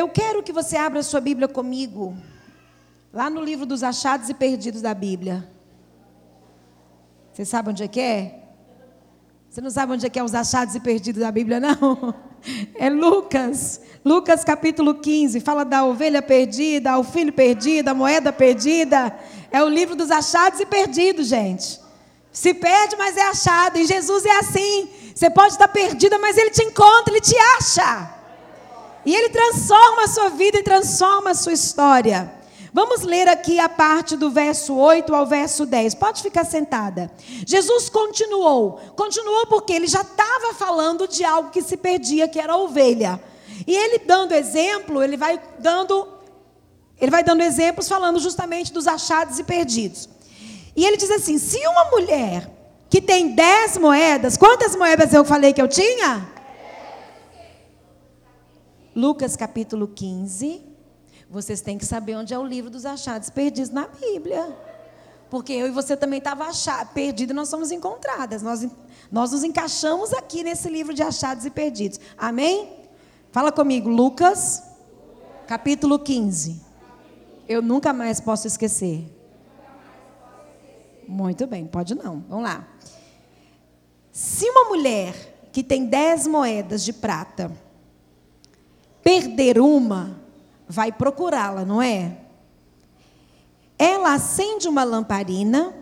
Eu quero que você abra sua Bíblia comigo, lá no livro dos achados e perdidos da Bíblia. Você sabe onde é que é? Você não sabe onde é que é os achados e perdidos da Bíblia, não? É Lucas. Lucas capítulo 15. Fala da ovelha perdida, o filho perdido, a moeda perdida. É o livro dos achados e perdidos, gente. Se perde, mas é achado. E Jesus é assim. Você pode estar perdida, mas Ele te encontra, Ele te acha. E Ele transforma a sua vida e transforma a sua história. Vamos ler aqui a parte do verso 8 ao verso 10. Pode ficar sentada. Jesus continuou. Continuou porque ele já estava falando de algo que se perdia, que era a ovelha. E ele dando exemplo, ele vai dando ele vai dando exemplos falando justamente dos achados e perdidos. E ele diz assim: se uma mulher que tem dez moedas, quantas moedas eu falei que eu tinha? Lucas capítulo 15. Vocês têm que saber onde é o livro dos achados perdidos na Bíblia. Porque eu e você também estava perdido e nós somos encontradas. Nós, nós nos encaixamos aqui nesse livro de achados e perdidos. Amém? Fala comigo, Lucas, capítulo 15. Eu nunca mais posso esquecer. Muito bem, pode não. Vamos lá. Se uma mulher que tem dez moedas de prata perder uma, vai procurá-la, não é? Ela acende uma lamparina,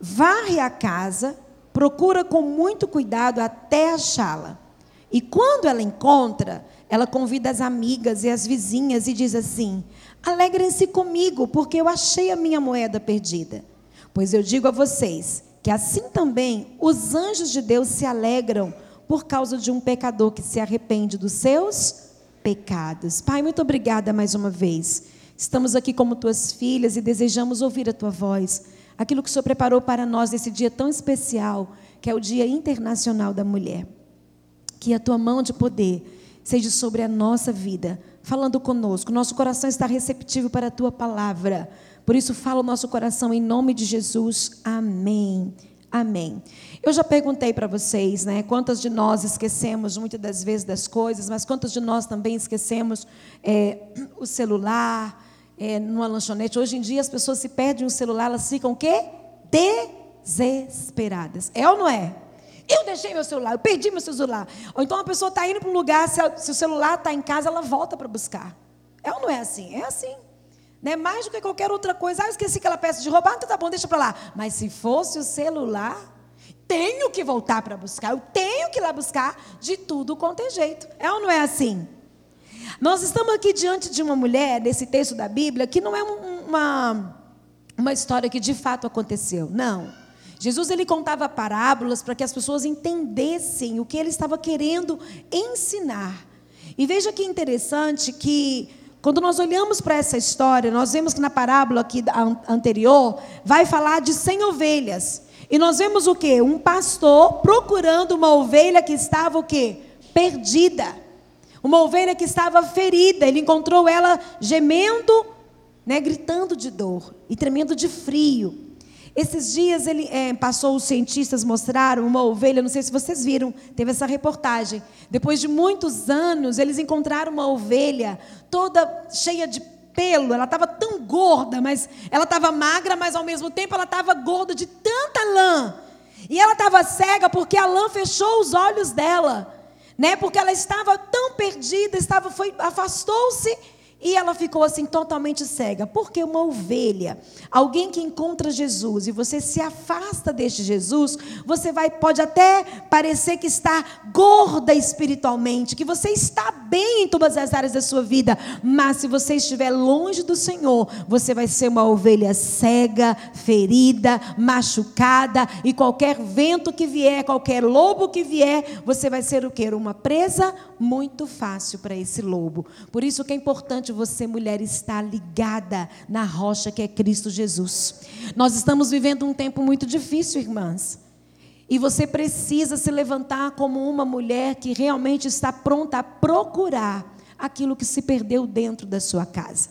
varre a casa, procura com muito cuidado até achá-la. E quando ela encontra, ela convida as amigas e as vizinhas e diz assim: Alegrem-se comigo, porque eu achei a minha moeda perdida. Pois eu digo a vocês que assim também os anjos de Deus se alegram por causa de um pecador que se arrepende dos seus pecados. Pai, muito obrigada mais uma vez. Estamos aqui como tuas filhas e desejamos ouvir a tua voz. Aquilo que o Senhor preparou para nós nesse dia tão especial, que é o Dia Internacional da Mulher. Que a tua mão de poder seja sobre a nossa vida, falando conosco. Nosso coração está receptivo para a tua palavra. Por isso, fala o nosso coração em nome de Jesus. Amém. Amém. Eu já perguntei para vocês, né? Quantas de nós esquecemos muitas das vezes das coisas, mas quantas de nós também esquecemos é, o celular, é, numa lanchonete? Hoje em dia as pessoas se perdem o celular, elas ficam o quê? Desesperadas. É ou não é? Eu deixei meu celular, eu perdi meu celular. Ou então a pessoa está indo para um lugar, se, se o celular está em casa, ela volta para buscar. É ou não é assim? É assim. Né? Mais do que qualquer outra coisa. Ah, eu esqueci aquela peça de roupa. Ah, então tá bom, deixa para lá. Mas se fosse o celular, tenho que voltar para buscar. Eu tenho que ir lá buscar de tudo quanto é jeito. É ou não é assim? Nós estamos aqui diante de uma mulher, nesse texto da Bíblia, que não é uma, uma história que de fato aconteceu. Não. Jesus ele contava parábolas para que as pessoas entendessem o que ele estava querendo ensinar. E veja que interessante que quando nós olhamos para essa história, nós vemos que na parábola aqui anterior vai falar de 100 ovelhas. E nós vemos o que? Um pastor procurando uma ovelha que estava o quê? Perdida. Uma ovelha que estava ferida. Ele encontrou ela gemendo, né, gritando de dor e tremendo de frio. Esses dias ele é, passou, os cientistas mostraram uma ovelha, não sei se vocês viram, teve essa reportagem. Depois de muitos anos, eles encontraram uma ovelha toda cheia de pelo, ela estava tão gorda, mas ela estava magra, mas ao mesmo tempo ela estava gorda de tanta lã. E ela estava cega porque a lã fechou os olhos dela, né? Porque ela estava tão perdida, estava foi afastou-se e ela ficou assim totalmente cega. Porque uma ovelha, alguém que encontra Jesus e você se afasta deste Jesus, você vai pode até parecer que está gorda espiritualmente, que você está bem em todas as áreas da sua vida, mas se você estiver longe do Senhor, você vai ser uma ovelha cega, ferida, machucada e qualquer vento que vier, qualquer lobo que vier, você vai ser o quê? Uma presa muito fácil para esse lobo. Por isso que é importante você, mulher, estar ligada na rocha que é Cristo Jesus. Nós estamos vivendo um tempo muito difícil, irmãs. E você precisa se levantar como uma mulher que realmente está pronta a procurar aquilo que se perdeu dentro da sua casa.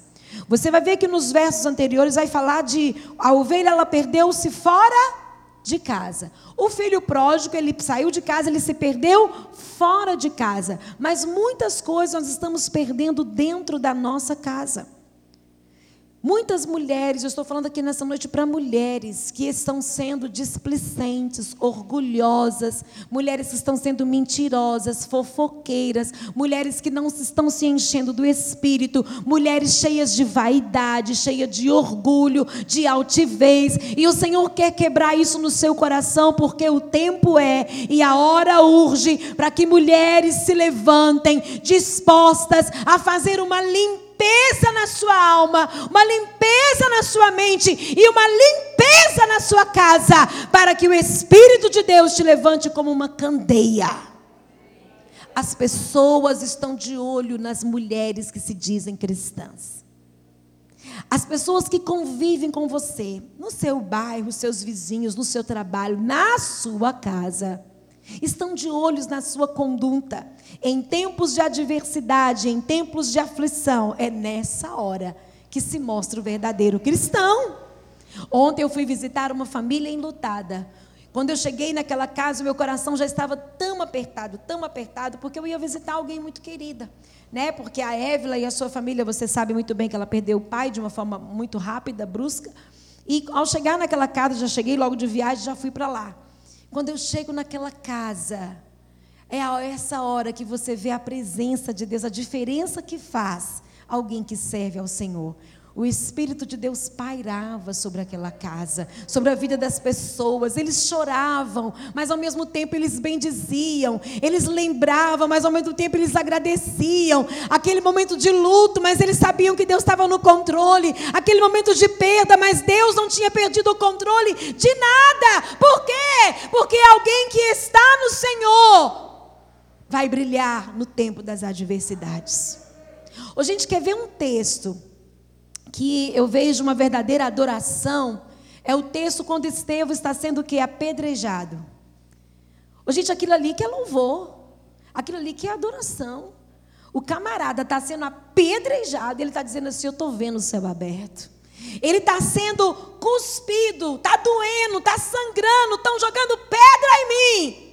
Você vai ver que nos versos anteriores vai falar de a ovelha ela perdeu-se fora de casa. O filho pródigo, ele saiu de casa, ele se perdeu fora de casa. Mas muitas coisas nós estamos perdendo dentro da nossa casa. Muitas mulheres, eu estou falando aqui nessa noite para mulheres que estão sendo displicentes, orgulhosas, mulheres que estão sendo mentirosas, fofoqueiras, mulheres que não estão se enchendo do espírito, mulheres cheias de vaidade, cheias de orgulho, de altivez. E o Senhor quer quebrar isso no seu coração, porque o tempo é e a hora urge para que mulheres se levantem dispostas a fazer uma limpeza limpeza na sua alma, uma limpeza na sua mente e uma limpeza na sua casa, para que o Espírito de Deus te levante como uma candeia. As pessoas estão de olho nas mulheres que se dizem cristãs. As pessoas que convivem com você, no seu bairro, seus vizinhos, no seu trabalho, na sua casa estão de olhos na sua conduta. Em tempos de adversidade, em tempos de aflição, é nessa hora que se mostra o verdadeiro cristão. Ontem eu fui visitar uma família enlutada. Quando eu cheguei naquela casa, meu coração já estava tão apertado, tão apertado, porque eu ia visitar alguém muito querida, né? Porque a Évila e a sua família, você sabe muito bem que ela perdeu o pai de uma forma muito rápida, brusca. E ao chegar naquela casa, já cheguei logo de viagem, já fui para lá. Quando eu chego naquela casa, é essa hora que você vê a presença de Deus, a diferença que faz alguém que serve ao Senhor o Espírito de Deus pairava sobre aquela casa, sobre a vida das pessoas. Eles choravam, mas ao mesmo tempo eles bendiziam. Eles lembravam, mas ao mesmo tempo eles agradeciam. Aquele momento de luto, mas eles sabiam que Deus estava no controle. Aquele momento de perda, mas Deus não tinha perdido o controle de nada. Por quê? Porque alguém que está no Senhor vai brilhar no tempo das adversidades. Hoje a gente quer ver um texto que eu vejo uma verdadeira adoração é o texto quando Estevão está sendo o que? Apedrejado. Ô, gente, aquilo ali que é louvor. Aquilo ali que é adoração. O camarada está sendo apedrejado, ele está dizendo assim: Eu estou vendo o céu aberto. Ele está sendo cuspido, está doendo, está sangrando, estão jogando pedra em mim.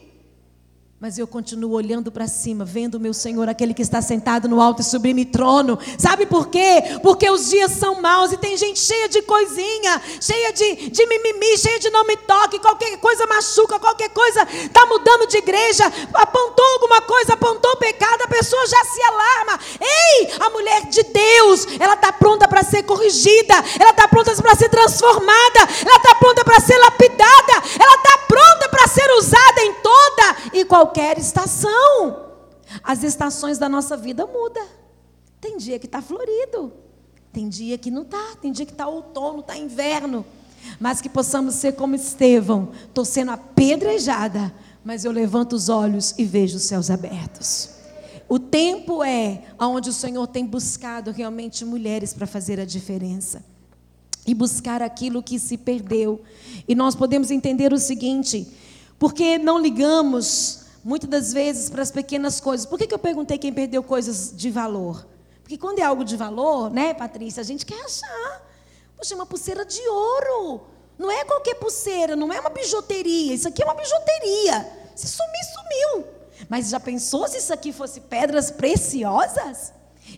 Mas eu continuo olhando para cima, vendo o meu Senhor, aquele que está sentado no alto e sublime trono. Sabe por quê? Porque os dias são maus e tem gente cheia de coisinha, cheia de, de mimimi, cheia de não me toque, qualquer coisa machuca, qualquer coisa está mudando de igreja, apontou alguma coisa, apontou pecado, a pessoa já se alarma. Ei, a mulher de Deus, ela está pronta para ser corrigida, ela está pronta para ser transformada, ela está pronta para ser lapidada, ela está pronta para ser usada em toda e qualquer qualquer estação. As estações da nossa vida mudam. Tem dia que está florido, tem dia que não está, tem dia que está outono, está inverno. Mas que possamos ser como Estevão, estou sendo apedrejada, mas eu levanto os olhos e vejo os céus abertos. O tempo é onde o Senhor tem buscado realmente mulheres para fazer a diferença e buscar aquilo que se perdeu. E nós podemos entender o seguinte: porque não ligamos muitas das vezes para as pequenas coisas. Por que, que eu perguntei quem perdeu coisas de valor? Porque quando é algo de valor, né, Patrícia, a gente quer achar. Poxa, é uma pulseira de ouro. Não é qualquer pulseira, não é uma bijuteria. Isso aqui é uma bijuteria. Se sumir, sumiu. Mas já pensou se isso aqui fosse pedras preciosas?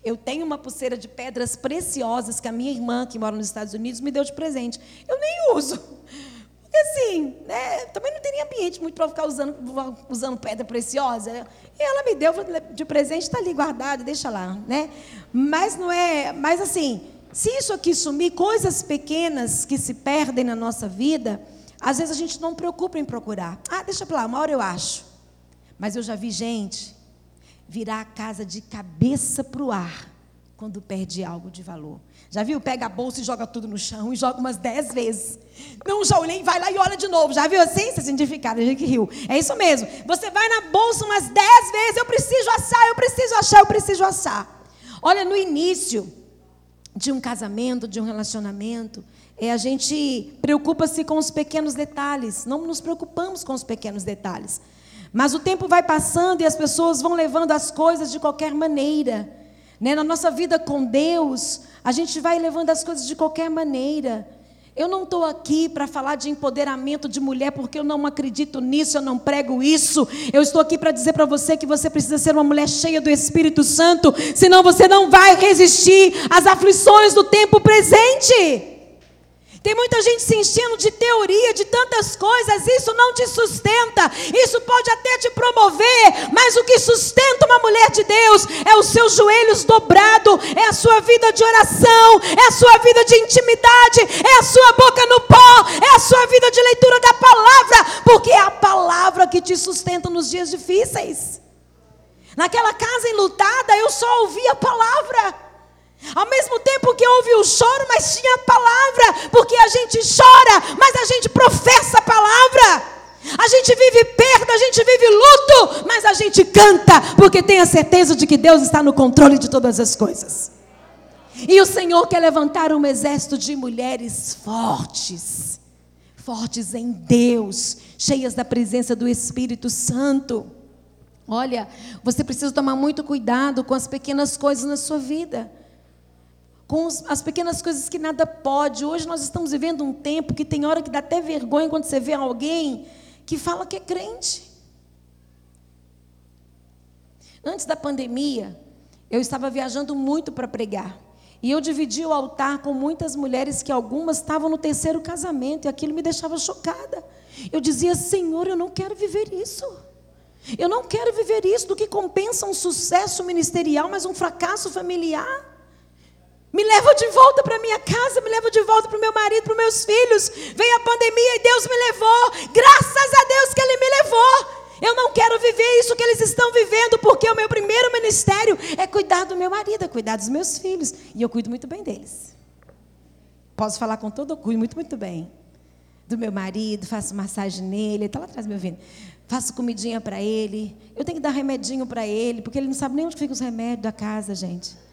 Eu tenho uma pulseira de pedras preciosas que a minha irmã, que mora nos Estados Unidos, me deu de presente. Eu nem uso. Porque assim, né, também não teria ambiente muito para ficar usando, usando pedra preciosa. E ela me deu de presente, está ali guardado, deixa lá, né? Mas não é, mas assim, se isso aqui sumir, coisas pequenas que se perdem na nossa vida, às vezes a gente não preocupa em procurar. Ah, deixa para lá, uma hora eu acho. Mas eu já vi gente virar a casa de cabeça para o ar quando perde algo de valor. Já viu? Pega a bolsa e joga tudo no chão e joga umas dez vezes. Não, já olhei, vai lá e olha de novo. Já viu assim? Você significado, a gente riu. É isso mesmo. Você vai na bolsa umas dez vezes, eu preciso assar, eu preciso achar, eu preciso assar. Olha, no início de um casamento, de um relacionamento, é, a gente preocupa-se com os pequenos detalhes. Não nos preocupamos com os pequenos detalhes. Mas o tempo vai passando e as pessoas vão levando as coisas de qualquer maneira. Né? Na nossa vida com Deus, a gente vai levando as coisas de qualquer maneira. Eu não estou aqui para falar de empoderamento de mulher, porque eu não acredito nisso, eu não prego isso. Eu estou aqui para dizer para você que você precisa ser uma mulher cheia do Espírito Santo, senão você não vai resistir às aflições do tempo presente. Tem muita gente se enchendo de teoria, de tantas coisas, isso não te sustenta, isso pode até te promover, mas o que sustenta uma mulher de Deus é os seus joelhos dobrados, é a sua vida de oração, é a sua vida de intimidade, é a sua boca no pó, é a sua vida de leitura da palavra, porque é a palavra que te sustenta nos dias difíceis. Naquela casa enlutada, eu só ouvi a palavra. Ao mesmo tempo que houve o choro, mas tinha a palavra, porque a gente chora, mas a gente professa a palavra. A gente vive perda, a gente vive luto, mas a gente canta, porque tem a certeza de que Deus está no controle de todas as coisas. E o Senhor quer levantar um exército de mulheres fortes, fortes em Deus, cheias da presença do Espírito Santo. Olha, você precisa tomar muito cuidado com as pequenas coisas na sua vida com as pequenas coisas que nada pode. Hoje nós estamos vivendo um tempo que tem hora que dá até vergonha quando você vê alguém que fala que é crente. Antes da pandemia, eu estava viajando muito para pregar. E eu dividi o altar com muitas mulheres que algumas estavam no terceiro casamento, e aquilo me deixava chocada. Eu dizia, Senhor, eu não quero viver isso. Eu não quero viver isso do que compensa um sucesso ministerial, mas um fracasso familiar. Me leva de volta para minha casa, me leva de volta para o meu marido, para os meus filhos. Veio a pandemia e Deus me levou. Graças a Deus que Ele me levou. Eu não quero viver isso que eles estão vivendo, porque o meu primeiro ministério é cuidar do meu marido, é cuidar dos meus filhos. E eu cuido muito bem deles. Posso falar com todo orgulho, muito, muito bem. Do meu marido, faço massagem nele, ele está lá atrás me ouvindo. Faço comidinha para ele. Eu tenho que dar remedinho para ele, porque ele não sabe nem onde ficam os remédios da casa, gente.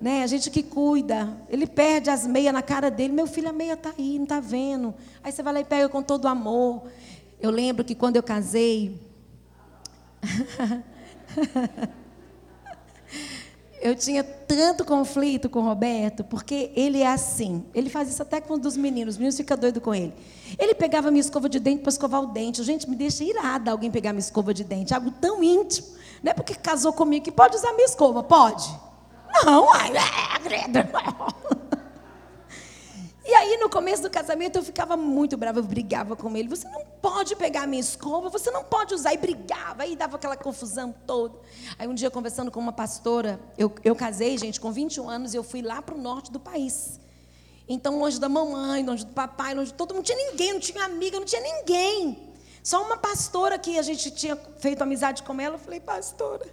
Né? A gente que cuida, ele perde as meias na cara dele. Meu filho, a meia está aí, não está vendo. Aí você vai lá e pega com todo amor. Eu lembro que quando eu casei, eu tinha tanto conflito com o Roberto, porque ele é assim. Ele faz isso até com um dos meninos. Os meninos ficam doidos com ele. Ele pegava minha escova de dente para escovar o dente. Gente, me deixa irada alguém pegar minha escova de dente. Algo tão íntimo. Não é porque casou comigo que pode usar minha escova. Pode. Não, ai, é, E aí, no começo do casamento, eu ficava muito brava, eu brigava com ele. Você não pode pegar a minha escova, você não pode usar. E brigava, aí dava aquela confusão toda. Aí, um dia, conversando com uma pastora, eu, eu casei, gente, com 21 anos, e eu fui lá para o norte do país. Então, longe da mamãe, longe do papai, longe de todo mundo, não tinha ninguém, não tinha amiga, não tinha ninguém. Só uma pastora que a gente tinha feito amizade com ela. Eu falei, pastora,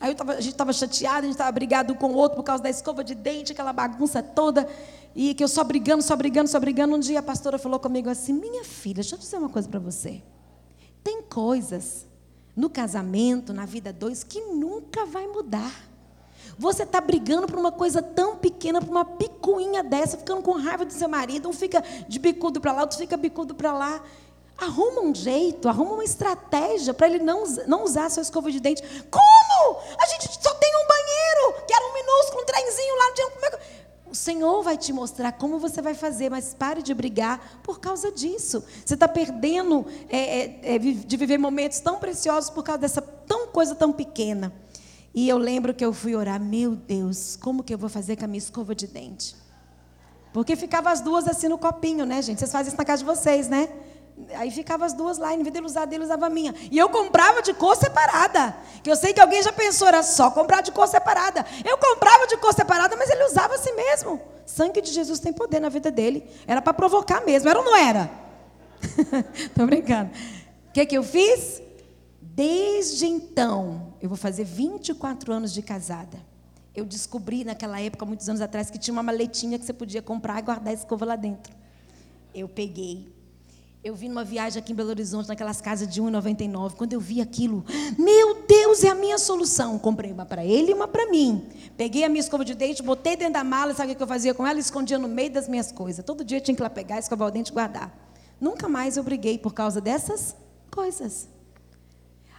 Aí tava, a gente estava chateado, a gente estava brigado com o outro por causa da escova de dente, aquela bagunça toda. E que eu só brigando, só brigando, só brigando. Um dia a pastora falou comigo assim: Minha filha, deixa eu dizer uma coisa para você. Tem coisas no casamento, na vida dois, que nunca vai mudar. Você está brigando por uma coisa tão pequena, por uma picuinha dessa, ficando com raiva do seu marido, um fica de bicudo para lá, outro fica bicudo para lá. Arruma um jeito, arruma uma estratégia para ele não, não usar a sua escova de dente. Como? A gente só tem um banheiro, que era um minúsculo, um trenzinho lá. Como é que... O Senhor vai te mostrar como você vai fazer, mas pare de brigar por causa disso. Você está perdendo é, é, é, de viver momentos tão preciosos por causa dessa tão coisa tão pequena. E eu lembro que eu fui orar, meu Deus, como que eu vou fazer com a minha escova de dente? Porque ficava as duas assim no copinho, né, gente? Vocês fazem isso na casa de vocês, né? Aí ficava as duas lá, em vez dele usar dele, usava a minha. E eu comprava de cor separada. Que eu sei que alguém já pensou, era só comprar de cor separada. Eu comprava de cor separada, mas ele usava assim mesmo. Sangue de Jesus tem poder na vida dele. Era para provocar mesmo, era ou não era? Estou brincando. O que, que eu fiz? Desde então, eu vou fazer 24 anos de casada. Eu descobri naquela época, muitos anos atrás, que tinha uma maletinha que você podia comprar e guardar a escova lá dentro. Eu peguei, eu vi numa viagem aqui em Belo Horizonte, naquelas casas de 1,99. Quando eu vi aquilo, meu Deus, é a minha solução. Comprei uma para ele e uma para mim. Peguei a minha escova de dente, botei dentro da mala, sabe o que eu fazia com ela? Escondia no meio das minhas coisas. Todo dia eu tinha que ir lá pegar, escovar o dente e guardar. Nunca mais eu briguei por causa dessas coisas.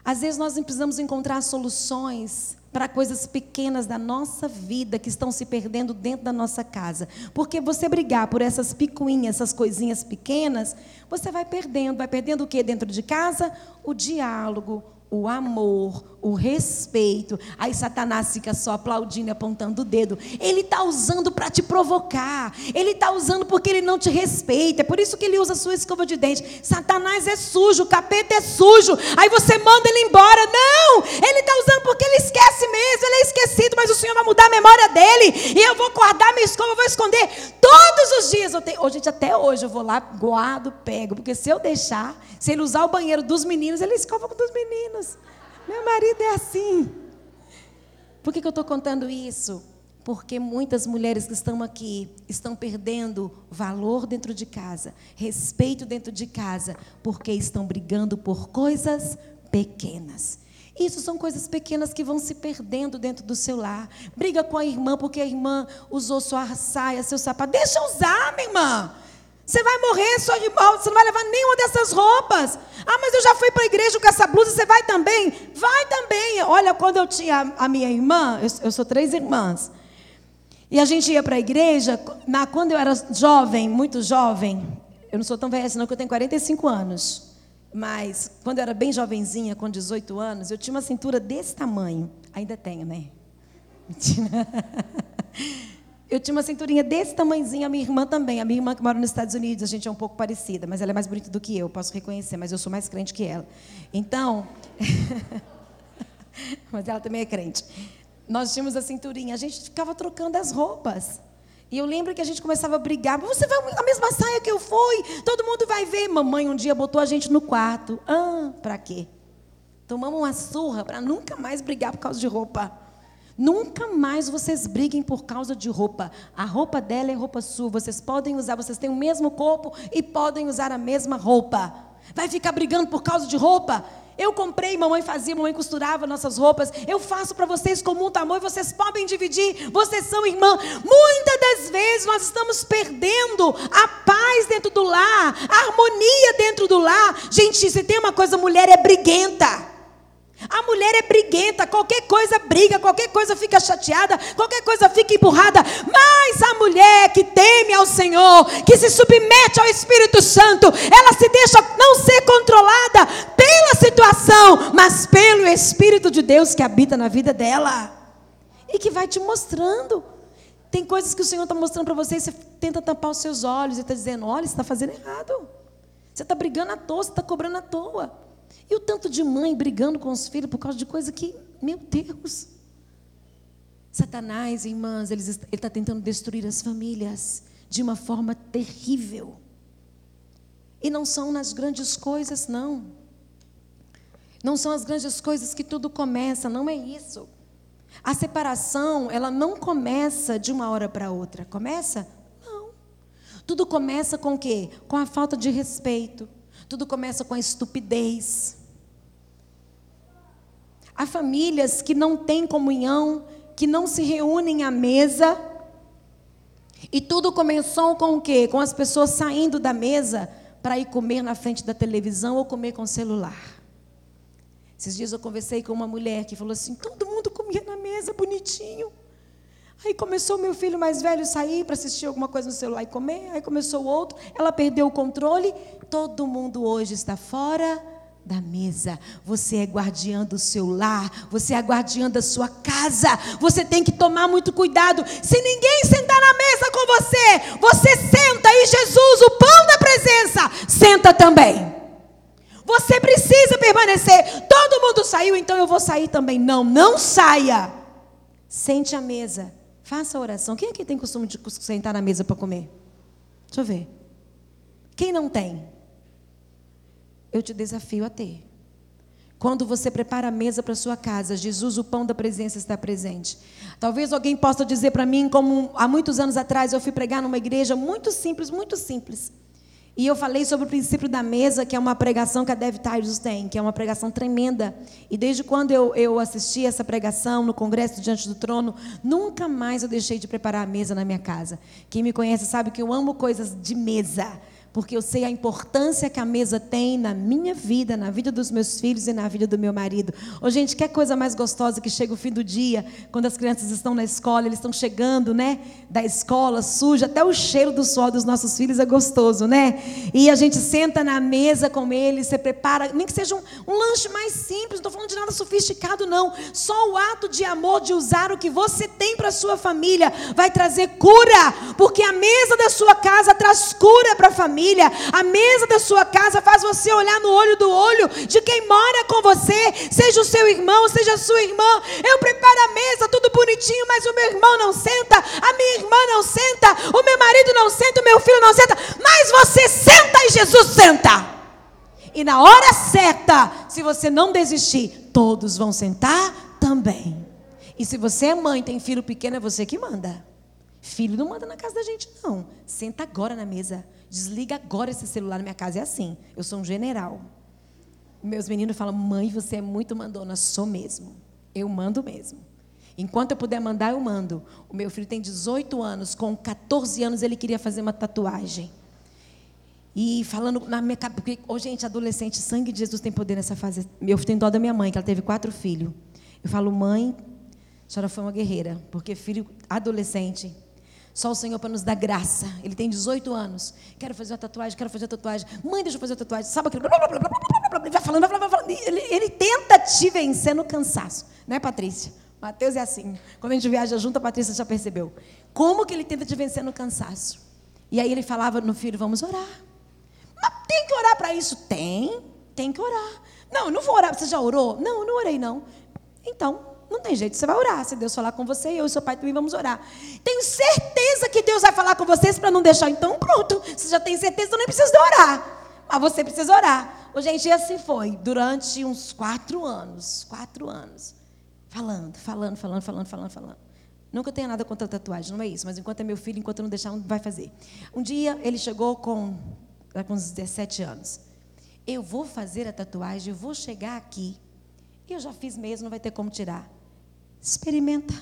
Às vezes nós precisamos encontrar soluções para coisas pequenas da nossa vida que estão se perdendo dentro da nossa casa. Porque você brigar por essas picuinhas, essas coisinhas pequenas, você vai perdendo. Vai perdendo o que dentro de casa? O diálogo, o amor, o respeito. Aí Satanás fica só aplaudindo e apontando o dedo. Ele está usando para te provocar. Ele está usando porque ele não te respeita. É por isso que ele usa a sua escova de dente. Satanás é sujo, o capeta é sujo. Aí você manda ele embora. Não! Ele está usando porque ele esquece mesmo. Ele é esquecido, mas o Senhor vai mudar a memória dele. E eu vou guardar minha escova, vou esconder. Todos os dias. Eu tenho... Hoje, até hoje, eu vou lá, guardo, pego. Porque se eu deixar, se ele usar o banheiro dos meninos, ele escova com os meninos. Meu marido é assim. Por que, que eu estou contando isso? Porque muitas mulheres que estão aqui estão perdendo valor dentro de casa, respeito dentro de casa, porque estão brigando por coisas pequenas. Isso são coisas pequenas que vão se perdendo dentro do seu lar. Briga com a irmã porque a irmã usou sua saia, seu sapato. Deixa usar, minha irmã. Você vai morrer, sua irmã, você não vai levar nenhuma dessas roupas. Ah, mas eu já fui para a igreja com essa blusa, você vai também? Vai também. Olha, quando eu tinha a minha irmã, eu, eu sou três irmãs, e a gente ia para a igreja, na, quando eu era jovem, muito jovem, eu não sou tão velha, senão que eu tenho 45 anos. Mas quando eu era bem jovenzinha, com 18 anos, eu tinha uma cintura desse tamanho. Ainda tenho, né? Mentira. Eu tinha uma cinturinha desse tamanhozinho, a minha irmã também. A minha irmã que mora nos Estados Unidos, a gente é um pouco parecida, mas ela é mais bonita do que eu, posso reconhecer, mas eu sou mais crente que ela. Então, mas ela também é crente. Nós tínhamos a cinturinha, a gente ficava trocando as roupas. E eu lembro que a gente começava a brigar. Você vai a mesma saia que eu fui? Todo mundo vai ver. Mamãe um dia botou a gente no quarto. Ah, para quê? Tomamos uma surra para nunca mais brigar por causa de roupa. Nunca mais vocês briguem por causa de roupa. A roupa dela é roupa sua. Vocês podem usar, vocês têm o mesmo corpo e podem usar a mesma roupa. Vai ficar brigando por causa de roupa? Eu comprei, mamãe fazia, mamãe costurava nossas roupas. Eu faço para vocês com muito amor vocês podem dividir. Vocês são irmã. Muitas das vezes nós estamos perdendo a paz dentro do lar, a harmonia dentro do lar. Gente, se tem uma coisa, mulher é briguenta. A mulher é briguenta, qualquer coisa briga, qualquer coisa fica chateada, qualquer coisa fica empurrada. Mas a mulher que teme ao Senhor, que se submete ao Espírito Santo, ela se deixa não ser controlada pela situação, mas pelo Espírito de Deus que habita na vida dela e que vai te mostrando. Tem coisas que o Senhor está mostrando para você e você tenta tampar os seus olhos e está dizendo: olha, você está fazendo errado. Você está brigando à toa, você está cobrando à toa. E o tanto de mãe brigando com os filhos por causa de coisa que, meu Deus. Satanás, irmãs, ele está tentando destruir as famílias de uma forma terrível. E não são nas grandes coisas, não. Não são as grandes coisas que tudo começa, não é isso. A separação, ela não começa de uma hora para outra. Começa? Não. Tudo começa com o quê? Com a falta de respeito, tudo começa com a estupidez. Há famílias que não têm comunhão, que não se reúnem à mesa. E tudo começou com o quê? Com as pessoas saindo da mesa para ir comer na frente da televisão ou comer com o celular. Esses dias eu conversei com uma mulher que falou assim: todo mundo comia na mesa bonitinho. Aí começou meu filho mais velho sair para assistir alguma coisa no celular e comer. Aí começou o outro, ela perdeu o controle. Todo mundo hoje está fora da mesa. Você é guardiã do seu lar, você é guardiã da sua casa. Você tem que tomar muito cuidado. Se ninguém sentar na mesa com você, você senta e Jesus, o pão da presença, senta também. Você precisa permanecer. Todo mundo saiu, então eu vou sair também. Não, não saia. Sente à mesa Faça a oração. Quem aqui tem costume de sentar na mesa para comer? Deixa eu ver. Quem não tem? Eu te desafio a ter. Quando você prepara a mesa para sua casa, Jesus, o pão da presença, está presente. Talvez alguém possa dizer para mim, como há muitos anos atrás eu fui pregar numa igreja muito simples, muito simples. E eu falei sobre o princípio da mesa, que é uma pregação que a Dev Tyrus tem, que é uma pregação tremenda. E desde quando eu, eu assisti essa pregação no Congresso Diante do Trono, nunca mais eu deixei de preparar a mesa na minha casa. Quem me conhece sabe que eu amo coisas de mesa. Porque eu sei a importância que a mesa tem na minha vida, na vida dos meus filhos e na vida do meu marido. Ô, gente, que coisa mais gostosa que chega o fim do dia, quando as crianças estão na escola, eles estão chegando, né, da escola, suja, até o cheiro do suor dos nossos filhos é gostoso, né? E a gente senta na mesa com eles, você prepara, nem que seja um, um lanche mais simples, não estou falando de nada sofisticado, não. Só o ato de amor, de usar o que você tem para a sua família, vai trazer cura, porque a mesa da sua casa traz cura para a família, a mesa da sua casa faz você olhar no olho do olho de quem mora com você, seja o seu irmão, seja a sua irmã. Eu preparo a mesa, tudo bonitinho, mas o meu irmão não senta, a minha irmã não senta, o meu marido não senta, o meu filho não senta, mas você senta e Jesus senta. E na hora certa, se você não desistir, todos vão sentar também. E se você é mãe, tem filho pequeno, é você que manda. Filho não manda na casa da gente, não. Senta agora na mesa. Desliga agora esse celular na minha casa. É assim. Eu sou um general. Meus meninos falam, mãe, você é muito mandona. Sou mesmo. Eu mando mesmo. Enquanto eu puder mandar, eu mando. O meu filho tem 18 anos. Com 14 anos, ele queria fazer uma tatuagem. E falando na minha cabeça, porque, oh, gente, adolescente, sangue de Jesus tem poder nessa fase. Eu tenho dó da minha mãe, que ela teve quatro filhos. Eu falo, mãe, a senhora foi uma guerreira, porque filho adolescente, só o Senhor para nos dar graça. Ele tem 18 anos. Quero fazer uma tatuagem, quero fazer uma tatuagem. Mãe, deixa eu fazer uma tatuagem. Sabe aquele. Ele vai falando, vai falando. Ele, ele tenta te vencer no cansaço. Não é, Patrícia? Mateus é assim. Quando a gente viaja junto, a Patrícia já percebeu. Como que ele tenta te vencer no cansaço? E aí ele falava no filho, vamos orar. Mas tem que orar para isso? Tem, tem que orar. Não, eu não vou orar. Você já orou? Não, eu não orei, não. Então, não tem jeito, você vai orar. Se Deus falar com você, eu e seu pai também vamos orar. Tenho certeza que Deus vai falar com vocês para não deixar. Então, pronto. Você já tem certeza, então nem precisa orar. Mas você precisa orar. Ô, gente, e assim foi. Durante uns quatro anos. Quatro anos. Falando, falando, falando, falando, falando, falando. Nunca tenho nada contra tatuagem, não é isso. Mas enquanto é meu filho, enquanto não deixar, não vai fazer. Um dia ele chegou com com uns 17 anos. Eu vou fazer a tatuagem, eu vou chegar aqui. Eu já fiz mesmo, não vai ter como tirar. Experimenta.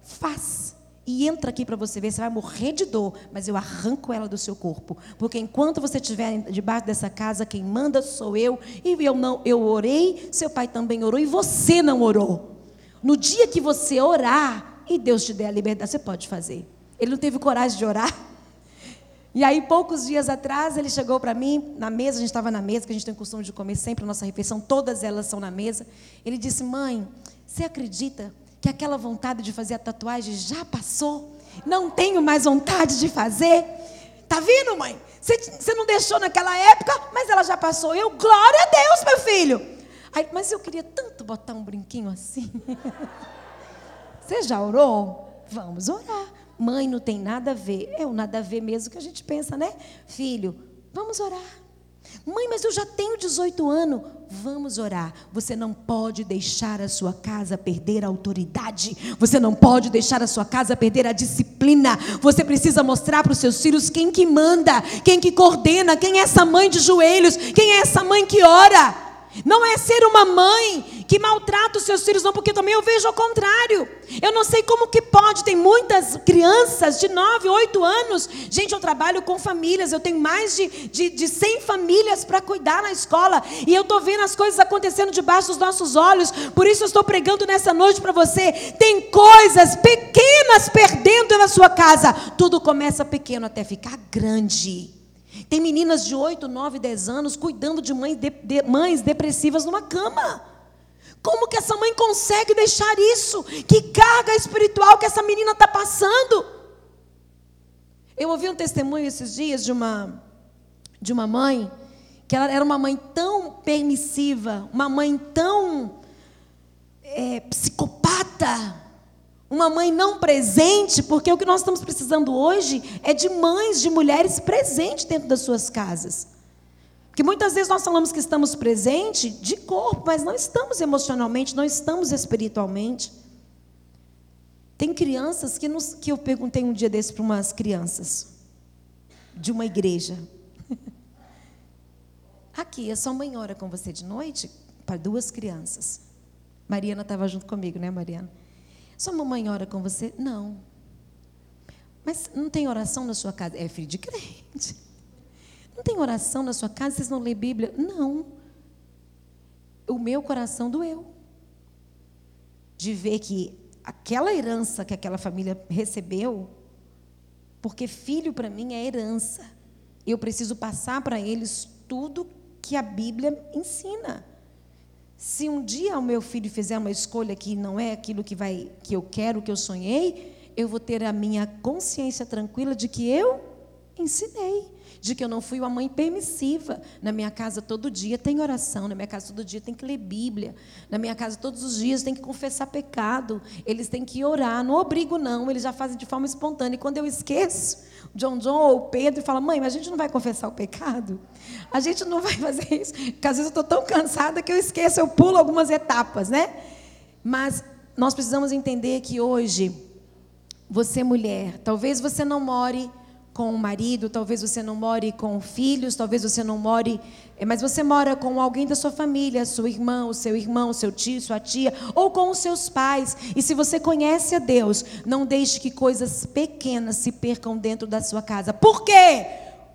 Faz. E entra aqui para você ver, você vai morrer de dor, mas eu arranco ela do seu corpo. Porque enquanto você estiver debaixo dessa casa, quem manda sou eu. E eu não, eu orei, seu pai também orou e você não orou. No dia que você orar e Deus te der a liberdade, você pode fazer. Ele não teve coragem de orar. E aí, poucos dias atrás, ele chegou para mim, na mesa, a gente estava na mesa, que a gente tem o costume de comer sempre a nossa refeição, todas elas são na mesa. Ele disse: Mãe, você acredita que aquela vontade de fazer a tatuagem já passou? Não tenho mais vontade de fazer? Tá vendo, mãe? Você, não deixou naquela época, mas ela já passou. Eu, glória a Deus, meu filho. Mas eu queria tanto botar um brinquinho assim. Você já orou? Vamos orar. Mãe não tem nada a ver. É o nada a ver mesmo que a gente pensa, né? Filho, vamos orar. Mãe, mas eu já tenho 18 anos. Vamos orar. Você não pode deixar a sua casa perder a autoridade. Você não pode deixar a sua casa perder a disciplina. Você precisa mostrar para os seus filhos quem que manda, quem que coordena, quem é essa mãe de joelhos, quem é essa mãe que ora. Não é ser uma mãe que maltrata os seus filhos, não, porque também eu vejo ao contrário. Eu não sei como que pode, tem muitas crianças de 9, 8 anos. Gente, eu trabalho com famílias, eu tenho mais de, de, de 100 famílias para cuidar na escola. E eu estou vendo as coisas acontecendo debaixo dos nossos olhos. Por isso eu estou pregando nessa noite para você. Tem coisas pequenas perdendo na sua casa. Tudo começa pequeno até ficar grande. Tem meninas de 8, 9, 10 anos cuidando de mães, de, de, mães depressivas numa cama. Como que essa mãe consegue deixar isso? Que carga espiritual que essa menina está passando? Eu ouvi um testemunho esses dias de uma, de uma mãe, que ela era uma mãe tão permissiva, uma mãe tão é, psicopata, uma mãe não presente, porque o que nós estamos precisando hoje é de mães, de mulheres presentes dentro das suas casas. Porque muitas vezes nós falamos que estamos presentes de corpo, mas não estamos emocionalmente, não estamos espiritualmente. Tem crianças que, nos, que eu perguntei um dia desse para umas crianças de uma igreja. Aqui, a sua mãe ora com você de noite para duas crianças. Mariana estava junto comigo, né, Mariana? Sua mamãe ora com você? Não. Mas não tem oração na sua casa? É filho de crente. Não tem oração na sua casa, vocês não lêem Bíblia? Não. O meu coração doeu. De ver que aquela herança que aquela família recebeu, porque filho para mim é herança. Eu preciso passar para eles tudo que a Bíblia ensina. Se um dia o meu filho fizer uma escolha que não é aquilo que vai que eu quero, que eu sonhei, eu vou ter a minha consciência tranquila de que eu ensinei de que eu não fui uma mãe permissiva. Na minha casa todo dia tem oração, na minha casa todo dia tem que ler Bíblia, na minha casa todos os dias tem que confessar pecado, eles têm que orar, não obrigo não, eles já fazem de forma espontânea. E quando eu esqueço, John John ou Pedro fala: "Mãe, mas a gente não vai confessar o pecado? A gente não vai fazer isso?" Porque às vezes eu estou tão cansada que eu esqueço, eu pulo algumas etapas, né? Mas nós precisamos entender que hoje você mulher, talvez você não more com o marido, talvez você não more com filhos, talvez você não more, eh, mas você mora com alguém da sua família, sua irmã, o seu irmão, seu tio, sua tia, ou com os seus pais. E se você conhece a Deus, não deixe que coisas pequenas se percam dentro da sua casa. Por quê?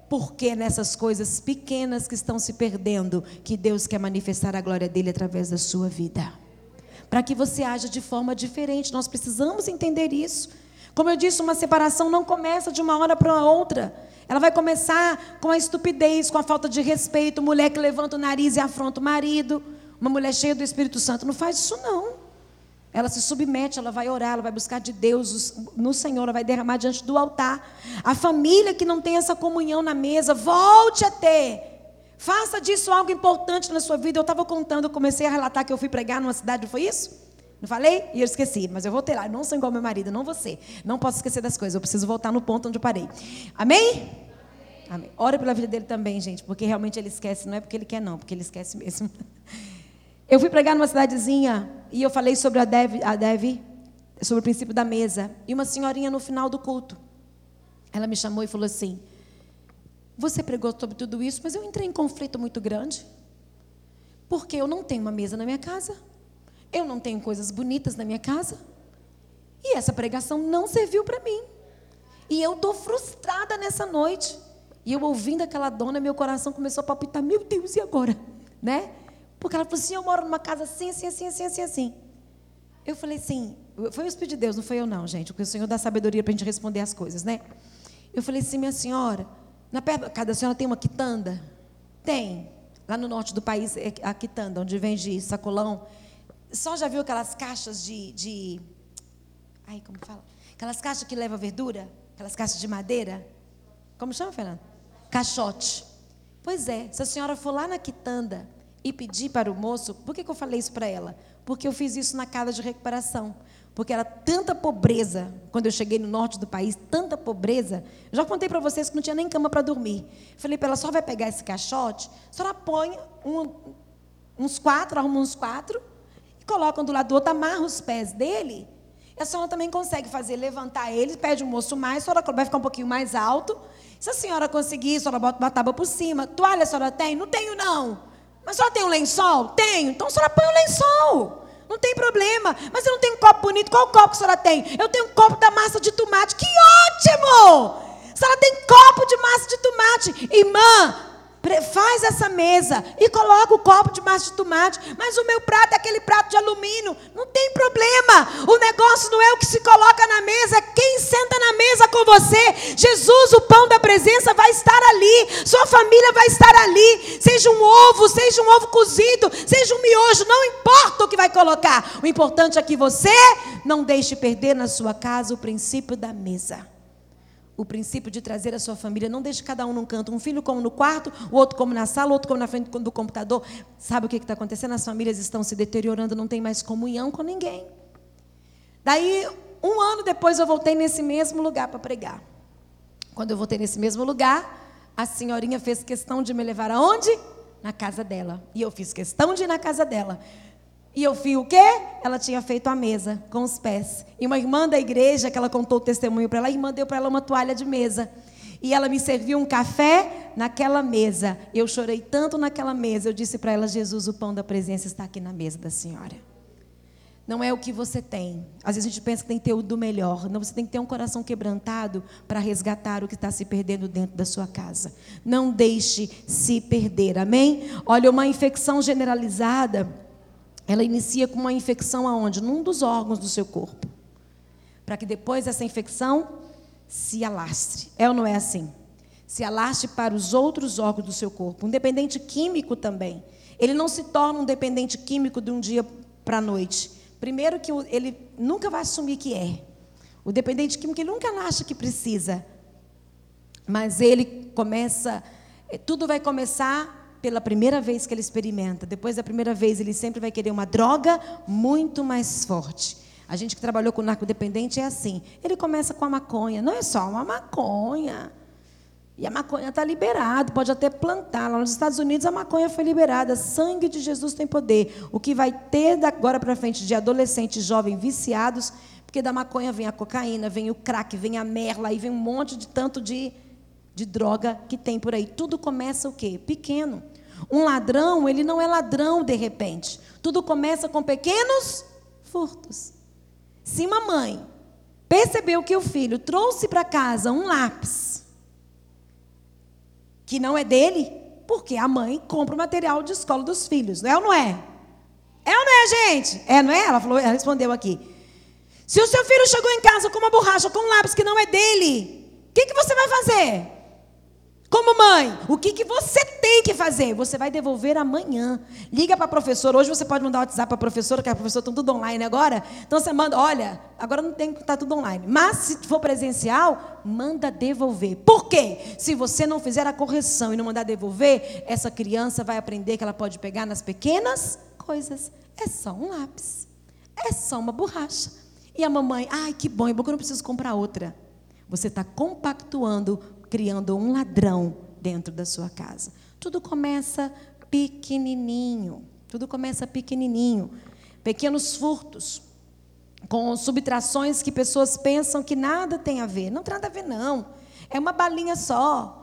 Porque nessas coisas pequenas que estão se perdendo, que Deus quer manifestar a glória dele através da sua vida. Para que você haja de forma diferente, nós precisamos entender isso. Como eu disse, uma separação não começa de uma hora para outra. Ela vai começar com a estupidez, com a falta de respeito, mulher que levanta o nariz e afronta o marido, uma mulher cheia do Espírito Santo. Não faz isso, não. Ela se submete, ela vai orar, ela vai buscar de Deus no Senhor, ela vai derramar diante do altar. A família que não tem essa comunhão na mesa, volte a ter. Faça disso algo importante na sua vida. Eu estava contando, eu comecei a relatar que eu fui pregar numa cidade, foi isso? Não falei? E eu esqueci, mas eu voltei lá. Eu não sou igual meu marido, não você. Não posso esquecer das coisas. Eu preciso voltar no ponto onde eu parei. Amém? Amém. Ora pela vida dele também, gente, porque realmente ele esquece. Não é porque ele quer, não, porque ele esquece mesmo. Eu fui pregar numa cidadezinha e eu falei sobre a Dev, a Dev, sobre o princípio da mesa. E uma senhorinha no final do culto, ela me chamou e falou assim: Você pregou sobre tudo isso, mas eu entrei em conflito muito grande. Porque eu não tenho uma mesa na minha casa. Eu não tenho coisas bonitas na minha casa. E essa pregação não serviu para mim. E eu estou frustrada nessa noite. E eu ouvindo aquela dona, meu coração começou a palpitar. Meu Deus, e agora? Né? Porque ela falou assim: eu moro numa casa assim, assim, assim, assim, assim, assim. Eu falei assim: foi o Espírito de Deus, não foi eu, não, gente. Porque o Senhor dá sabedoria para a gente responder as coisas, né? Eu falei assim: minha senhora, na casa da senhora tem uma quitanda? Tem. Lá no norte do país, é a quitanda, onde vende sacolão. Só já viu aquelas caixas de, de. Ai, como fala? Aquelas caixas que leva verdura? Aquelas caixas de madeira? Como chama, Fernanda? Caixote. Pois é, se a senhora for lá na quitanda e pedir para o moço, por que, que eu falei isso para ela? Porque eu fiz isso na casa de recuperação. Porque era tanta pobreza, quando eu cheguei no norte do país, tanta pobreza. Já contei para vocês que não tinha nem cama para dormir. Falei para ela, só vai pegar esse caixote, a senhora põe um, uns quatro, arruma uns quatro, colocam do lado do outro, amarra os pés dele. E a senhora também consegue fazer, levantar ele, pede um moço mais, a senhora vai ficar um pouquinho mais alto. Se a senhora conseguir, a senhora bota uma tábua por cima. Toalha a senhora tem? Não tenho, não. Mas a senhora tem um lençol? Tenho. Então a senhora põe o um lençol. Não tem problema. Mas eu não tenho um copo bonito. Qual copo que a senhora tem? Eu tenho um copo da massa de tomate. Que ótimo! A senhora tem copo de massa de tomate. Irmã, faz essa mesa e coloca o copo de massa de tomate, mas o meu prato é aquele prato de alumínio, não tem problema. O negócio não é o que se coloca na mesa, é quem senta na mesa com você. Jesus, o pão da presença, vai estar ali, sua família vai estar ali. Seja um ovo, seja um ovo cozido, seja um miojo, não importa o que vai colocar. O importante é que você não deixe perder na sua casa o princípio da mesa o princípio de trazer a sua família. Não deixe cada um num canto. Um filho como no quarto, o outro como na sala, o outro como na frente do computador. Sabe o que está acontecendo? As famílias estão se deteriorando, não tem mais comunhão com ninguém. Daí, um ano depois, eu voltei nesse mesmo lugar para pregar. Quando eu voltei nesse mesmo lugar, a senhorinha fez questão de me levar aonde? Na casa dela. E eu fiz questão de ir na casa dela. E eu vi o quê? Ela tinha feito a mesa com os pés. E uma irmã da igreja, que ela contou o testemunho para ela, a irmã deu para ela uma toalha de mesa. E ela me serviu um café naquela mesa. Eu chorei tanto naquela mesa. Eu disse para ela: Jesus, o pão da presença está aqui na mesa da senhora. não é o que você tem. Às vezes a gente pensa que tem que ter o do melhor. Não, você tem que ter um coração quebrantado para resgatar o que está se perdendo dentro da sua casa. Não deixe se perder, amém? Olha, uma infecção generalizada, ela inicia com uma infecção aonde? Num dos órgãos do seu corpo. Para que depois essa infecção se alastre. É ou não é assim? Se alastre para os outros órgãos do seu corpo. Um dependente químico também. Ele não se torna um dependente químico de um dia para a noite. Primeiro que ele nunca vai assumir que é. O dependente químico ele nunca acha que precisa. Mas ele começa, eh, tudo vai começar pela primeira vez que ele experimenta. Depois da primeira vez, ele sempre vai querer uma droga muito mais forte. A gente que trabalhou com narcodependente é assim. Ele começa com a maconha. Não é só uma maconha. E a maconha está liberada, pode até plantar. Lá nos Estados Unidos a maconha foi liberada. Sangue de Jesus tem poder. O que vai ter da agora para frente de adolescentes jovens viciados, porque da maconha vem a cocaína, vem o crack, vem a merla, aí vem um monte de tanto de, de droga que tem por aí. Tudo começa o quê? Pequeno. Um ladrão, ele não é ladrão de repente. Tudo começa com pequenos furtos. Se uma mãe percebeu que o filho trouxe para casa um lápis, que não é dele, porque a mãe compra o material de escola dos filhos, não é ou não é? É ou não é, gente? É, não é? Ela, falou, ela respondeu aqui. Se o seu filho chegou em casa com uma borracha, com um lápis que não é dele, o que, que você vai fazer? Como mãe, o que, que você tem que fazer? Você vai devolver amanhã. Liga para a professora. Hoje você pode mandar WhatsApp para a professora, que a professora está tudo online agora. Então você manda, olha, agora não tem que estar tá tudo online. Mas se for presencial, manda devolver. Por quê? Se você não fizer a correção e não mandar devolver, essa criança vai aprender que ela pode pegar nas pequenas coisas. É só um lápis. É só uma borracha. E a mamãe, ai, que bom, é bom que eu não preciso comprar outra. Você está compactuando criando um ladrão dentro da sua casa. Tudo começa pequenininho. Tudo começa pequenininho. Pequenos furtos, com subtrações que pessoas pensam que nada tem a ver. Não tem nada a ver, não. É uma balinha só.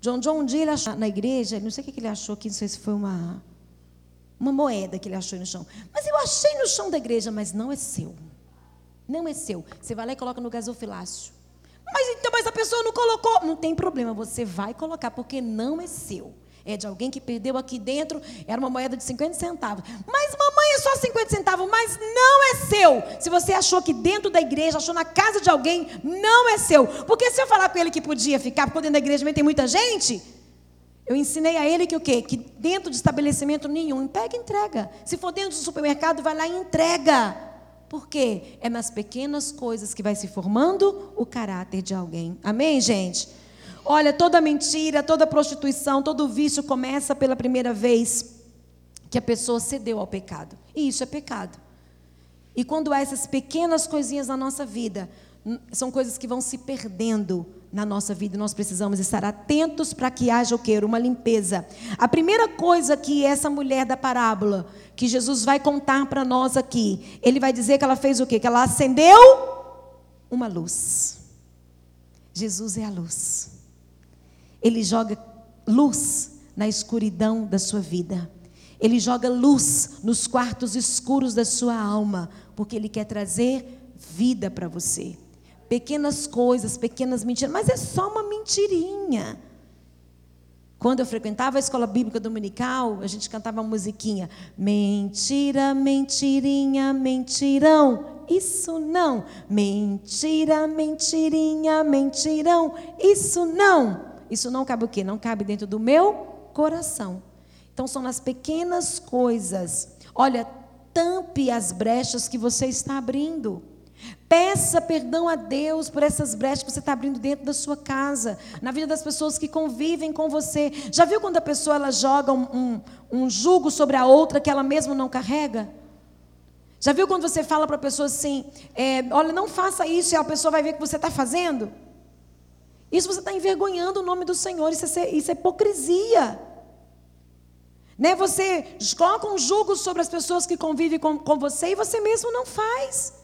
John John, um dia ele achou na igreja, não sei o que ele achou aqui, não sei se foi uma, uma moeda que ele achou no chão. Mas eu achei no chão da igreja, mas não é seu. Não é seu. Você vai lá e coloca no gasofilácio. Mas então, mas a pessoa não colocou. Não tem problema, você vai colocar, porque não é seu. É de alguém que perdeu aqui dentro, era uma moeda de 50 centavos. Mas mamãe é só 50 centavos, mas não é seu. Se você achou aqui dentro da igreja, achou na casa de alguém, não é seu. Porque se eu falar com ele que podia ficar, porque dentro da igreja também tem muita gente, eu ensinei a ele que o quê? Que dentro de estabelecimento nenhum, pega e entrega. Se for dentro do supermercado, vai lá e entrega. Porque é nas pequenas coisas que vai se formando o caráter de alguém. Amém, gente? Olha, toda mentira, toda prostituição, todo vício começa pela primeira vez que a pessoa cedeu ao pecado. E isso é pecado. E quando há essas pequenas coisinhas na nossa vida, são coisas que vão se perdendo na nossa vida. Nós precisamos estar atentos para que haja o que? Uma limpeza. A primeira coisa que essa mulher da parábola, que Jesus vai contar para nós aqui, ele vai dizer que ela fez o quê? Que ela acendeu uma luz. Jesus é a luz. Ele joga luz na escuridão da sua vida. Ele joga luz nos quartos escuros da sua alma, porque ele quer trazer vida para você pequenas coisas, pequenas mentiras, mas é só uma mentirinha. Quando eu frequentava a escola bíblica dominical, a gente cantava uma musiquinha: Mentira, mentirinha, mentirão, isso não. Mentira, mentirinha, mentirão, isso não. Isso não cabe o quê? Não cabe dentro do meu coração. Então são nas pequenas coisas. Olha, tampe as brechas que você está abrindo. Peça perdão a Deus por essas brechas que você está abrindo dentro da sua casa, na vida das pessoas que convivem com você. Já viu quando a pessoa ela joga um, um, um jugo sobre a outra que ela mesma não carrega? Já viu quando você fala para a pessoa assim: é, olha, não faça isso, e a pessoa vai ver que você está fazendo? Isso você está envergonhando o nome do Senhor, isso é, isso é hipocrisia. Né? Você coloca um jugo sobre as pessoas que convivem com, com você e você mesmo não faz.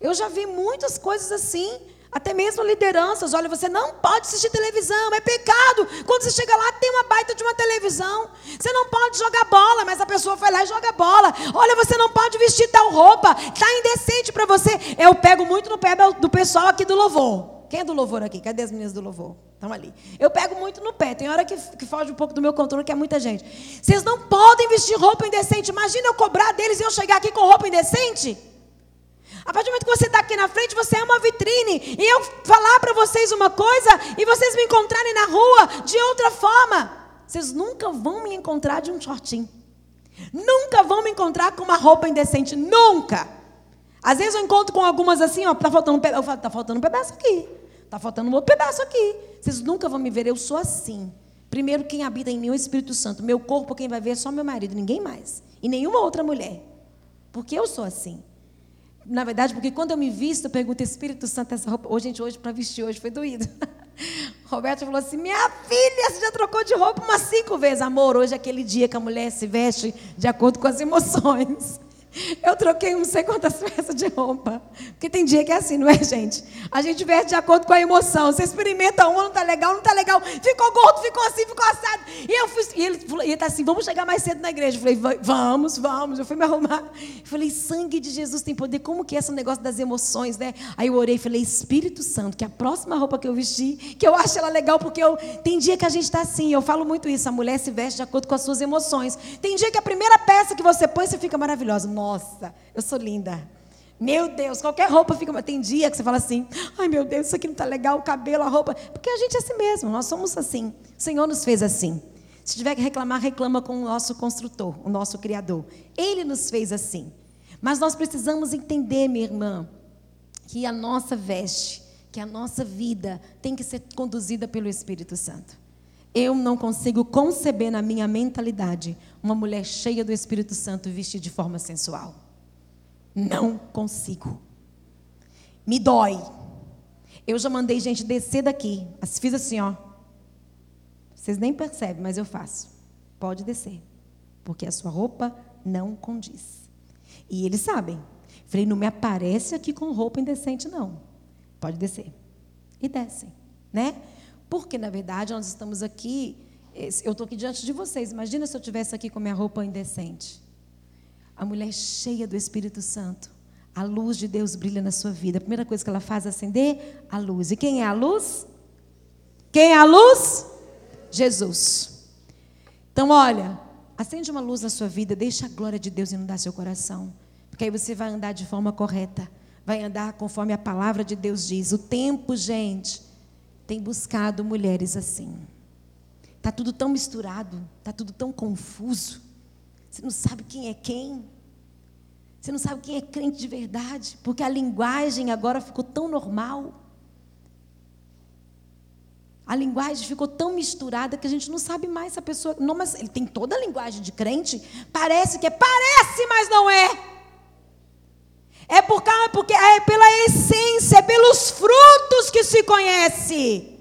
Eu já vi muitas coisas assim. Até mesmo lideranças, olha, você não pode assistir televisão, é pecado. Quando você chega lá, tem uma baita de uma televisão. Você não pode jogar bola, mas a pessoa vai lá e joga bola. Olha, você não pode vestir tal roupa, tá indecente para você. Eu pego muito no pé do pessoal aqui do louvor. Quem é do louvor aqui? Cadê as meninas do louvor? Estão ali. Eu pego muito no pé. Tem hora que, que foge um pouco do meu controle, que é muita gente. Vocês não podem vestir roupa indecente. Imagina eu cobrar deles e eu chegar aqui com roupa indecente. A partir do momento que você está aqui na frente, você é uma vitrine. E eu falar para vocês uma coisa e vocês me encontrarem na rua de outra forma. Vocês nunca vão me encontrar de um shortinho. Nunca vão me encontrar com uma roupa indecente. Nunca. Às vezes eu encontro com algumas assim, ó, tá faltando um pedaço. Eu falo, tá faltando um pedaço aqui. Tá faltando um outro pedaço aqui. Vocês nunca vão me ver, eu sou assim. Primeiro, quem habita em mim é o Espírito Santo. Meu corpo, quem vai ver é só meu marido, ninguém mais. E nenhuma outra mulher. Porque eu sou assim. Na verdade, porque quando eu me visto, eu pergunto, Espírito Santo, essa roupa. Hoje, gente, hoje, para vestir hoje, foi doído. Roberto falou assim: Minha filha, você já trocou de roupa umas cinco vezes. Amor, hoje é aquele dia que a mulher se veste de acordo com as emoções. Eu troquei não sei quantas peças de roupa. Porque tem dia que é assim, não é, gente? A gente veste de acordo com a emoção. Você experimenta uma, não tá legal, não tá legal. Ficou gordo, ficou assim, ficou assado. E eu fui, e ele falou, ele tá assim, vamos chegar mais cedo na igreja. Eu falei, vamos, vamos. Eu fui me arrumar. Eu falei, sangue de Jesus tem poder. Como que é esse negócio das emoções, né? Aí eu orei e falei, Espírito Santo, que a próxima roupa que eu vestir, que eu acho ela legal, porque eu, tem dia que a gente está assim, eu falo muito isso, a mulher se veste de acordo com as suas emoções. Tem dia que a primeira peça que você põe, você fica maravilhosa. Nossa, nossa, eu sou linda. Meu Deus, qualquer roupa fica. Tem dia que você fala assim: ai meu Deus, isso aqui não está legal, o cabelo, a roupa. Porque a gente é assim mesmo, nós somos assim. O Senhor nos fez assim. Se tiver que reclamar, reclama com o nosso construtor, o nosso Criador. Ele nos fez assim. Mas nós precisamos entender, minha irmã, que a nossa veste, que a nossa vida tem que ser conduzida pelo Espírito Santo. Eu não consigo conceber na minha mentalidade uma mulher cheia do Espírito Santo vestida de forma sensual. Não consigo. Me dói. Eu já mandei gente descer daqui. Fiz assim, ó. Vocês nem percebem, mas eu faço. Pode descer. Porque a sua roupa não condiz. E eles sabem. Falei, não me aparece aqui com roupa indecente, não. Pode descer. E descem, né? Porque, na verdade, nós estamos aqui, eu estou aqui diante de vocês. Imagina se eu estivesse aqui com minha roupa indecente. A mulher cheia do Espírito Santo. A luz de Deus brilha na sua vida. A primeira coisa que ela faz é acender a luz. E quem é a luz? Quem é a luz? Jesus. Então, olha, acende uma luz na sua vida, deixa a glória de Deus inundar seu coração. Porque aí você vai andar de forma correta. Vai andar conforme a palavra de Deus diz. O tempo, gente, tem buscado mulheres assim. Está tudo tão misturado, está tudo tão confuso. Você não sabe quem é quem. Você não sabe quem é crente de verdade, porque a linguagem agora ficou tão normal. A linguagem ficou tão misturada que a gente não sabe mais se a pessoa. Não, mas ele tem toda a linguagem de crente. Parece que é, parece, mas não é. É por causa, porque é pela essência, pelos frutos que se conhece.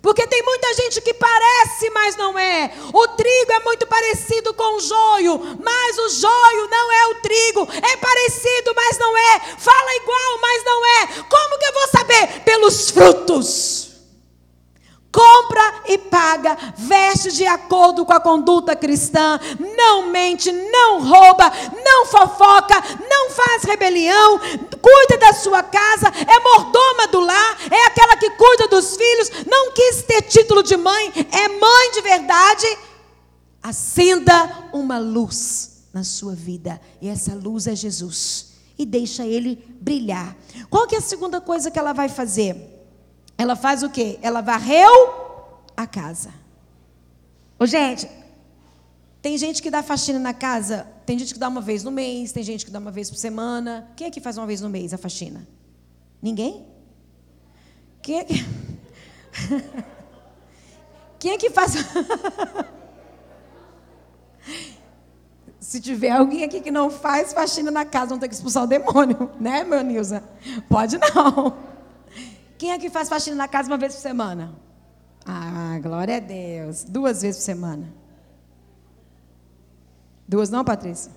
Porque tem muita gente que parece, mas não é. O trigo é muito parecido com o joio, mas o joio não é o trigo. É parecido, mas não é. Fala igual, mas não é. Como que eu vou saber? Pelos frutos compra e paga, veste de acordo com a conduta cristã, não mente, não rouba, não fofoca, não faz rebelião, cuida da sua casa, é mordoma do lar, é aquela que cuida dos filhos, não quis ter título de mãe, é mãe de verdade. Acenda uma luz na sua vida, e essa luz é Jesus. E deixa ele brilhar. Qual que é a segunda coisa que ela vai fazer? Ela faz o quê? Ela varreu a casa. Ô, gente, tem gente que dá faxina na casa, tem gente que dá uma vez no mês, tem gente que dá uma vez por semana. Quem é que faz uma vez no mês a faxina? Ninguém? Quem é que. Quem é que faz. Se tiver alguém aqui que não faz faxina na casa, vão ter que expulsar o demônio, né, meu Nilza? Pode não. Quem é que faz faxina na casa uma vez por semana? Ah, glória a Deus. Duas vezes por semana. Duas não, Patrícia?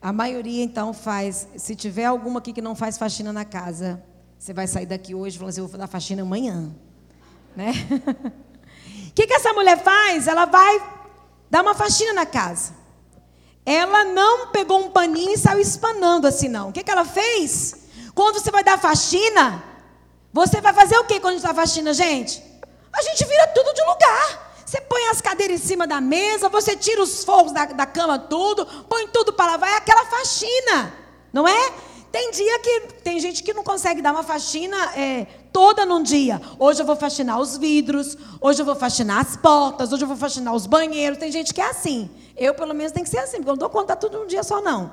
A maioria então faz. Se tiver alguma aqui que não faz faxina na casa, Você vai sair daqui hoje falando assim, eu vou dar faxina amanhã. Né? O que, que essa mulher faz? Ela vai dar uma faxina na casa. Ela não pegou um paninho e saiu espanando assim, não. O que, que ela fez? Quando você vai dar faxina, você vai fazer o que quando dá faxina, gente? A gente vira tudo de lugar. Você põe as cadeiras em cima da mesa, você tira os fogos da, da cama, tudo, põe tudo para lavar, é aquela faxina, não é? Tem dia que tem gente que não consegue dar uma faxina é, toda num dia. Hoje eu vou faxinar os vidros, hoje eu vou faxinar as portas, hoje eu vou faxinar os banheiros. Tem gente que é assim. Eu, pelo menos, tem que ser assim, porque eu não dou conta tudo num dia só, não.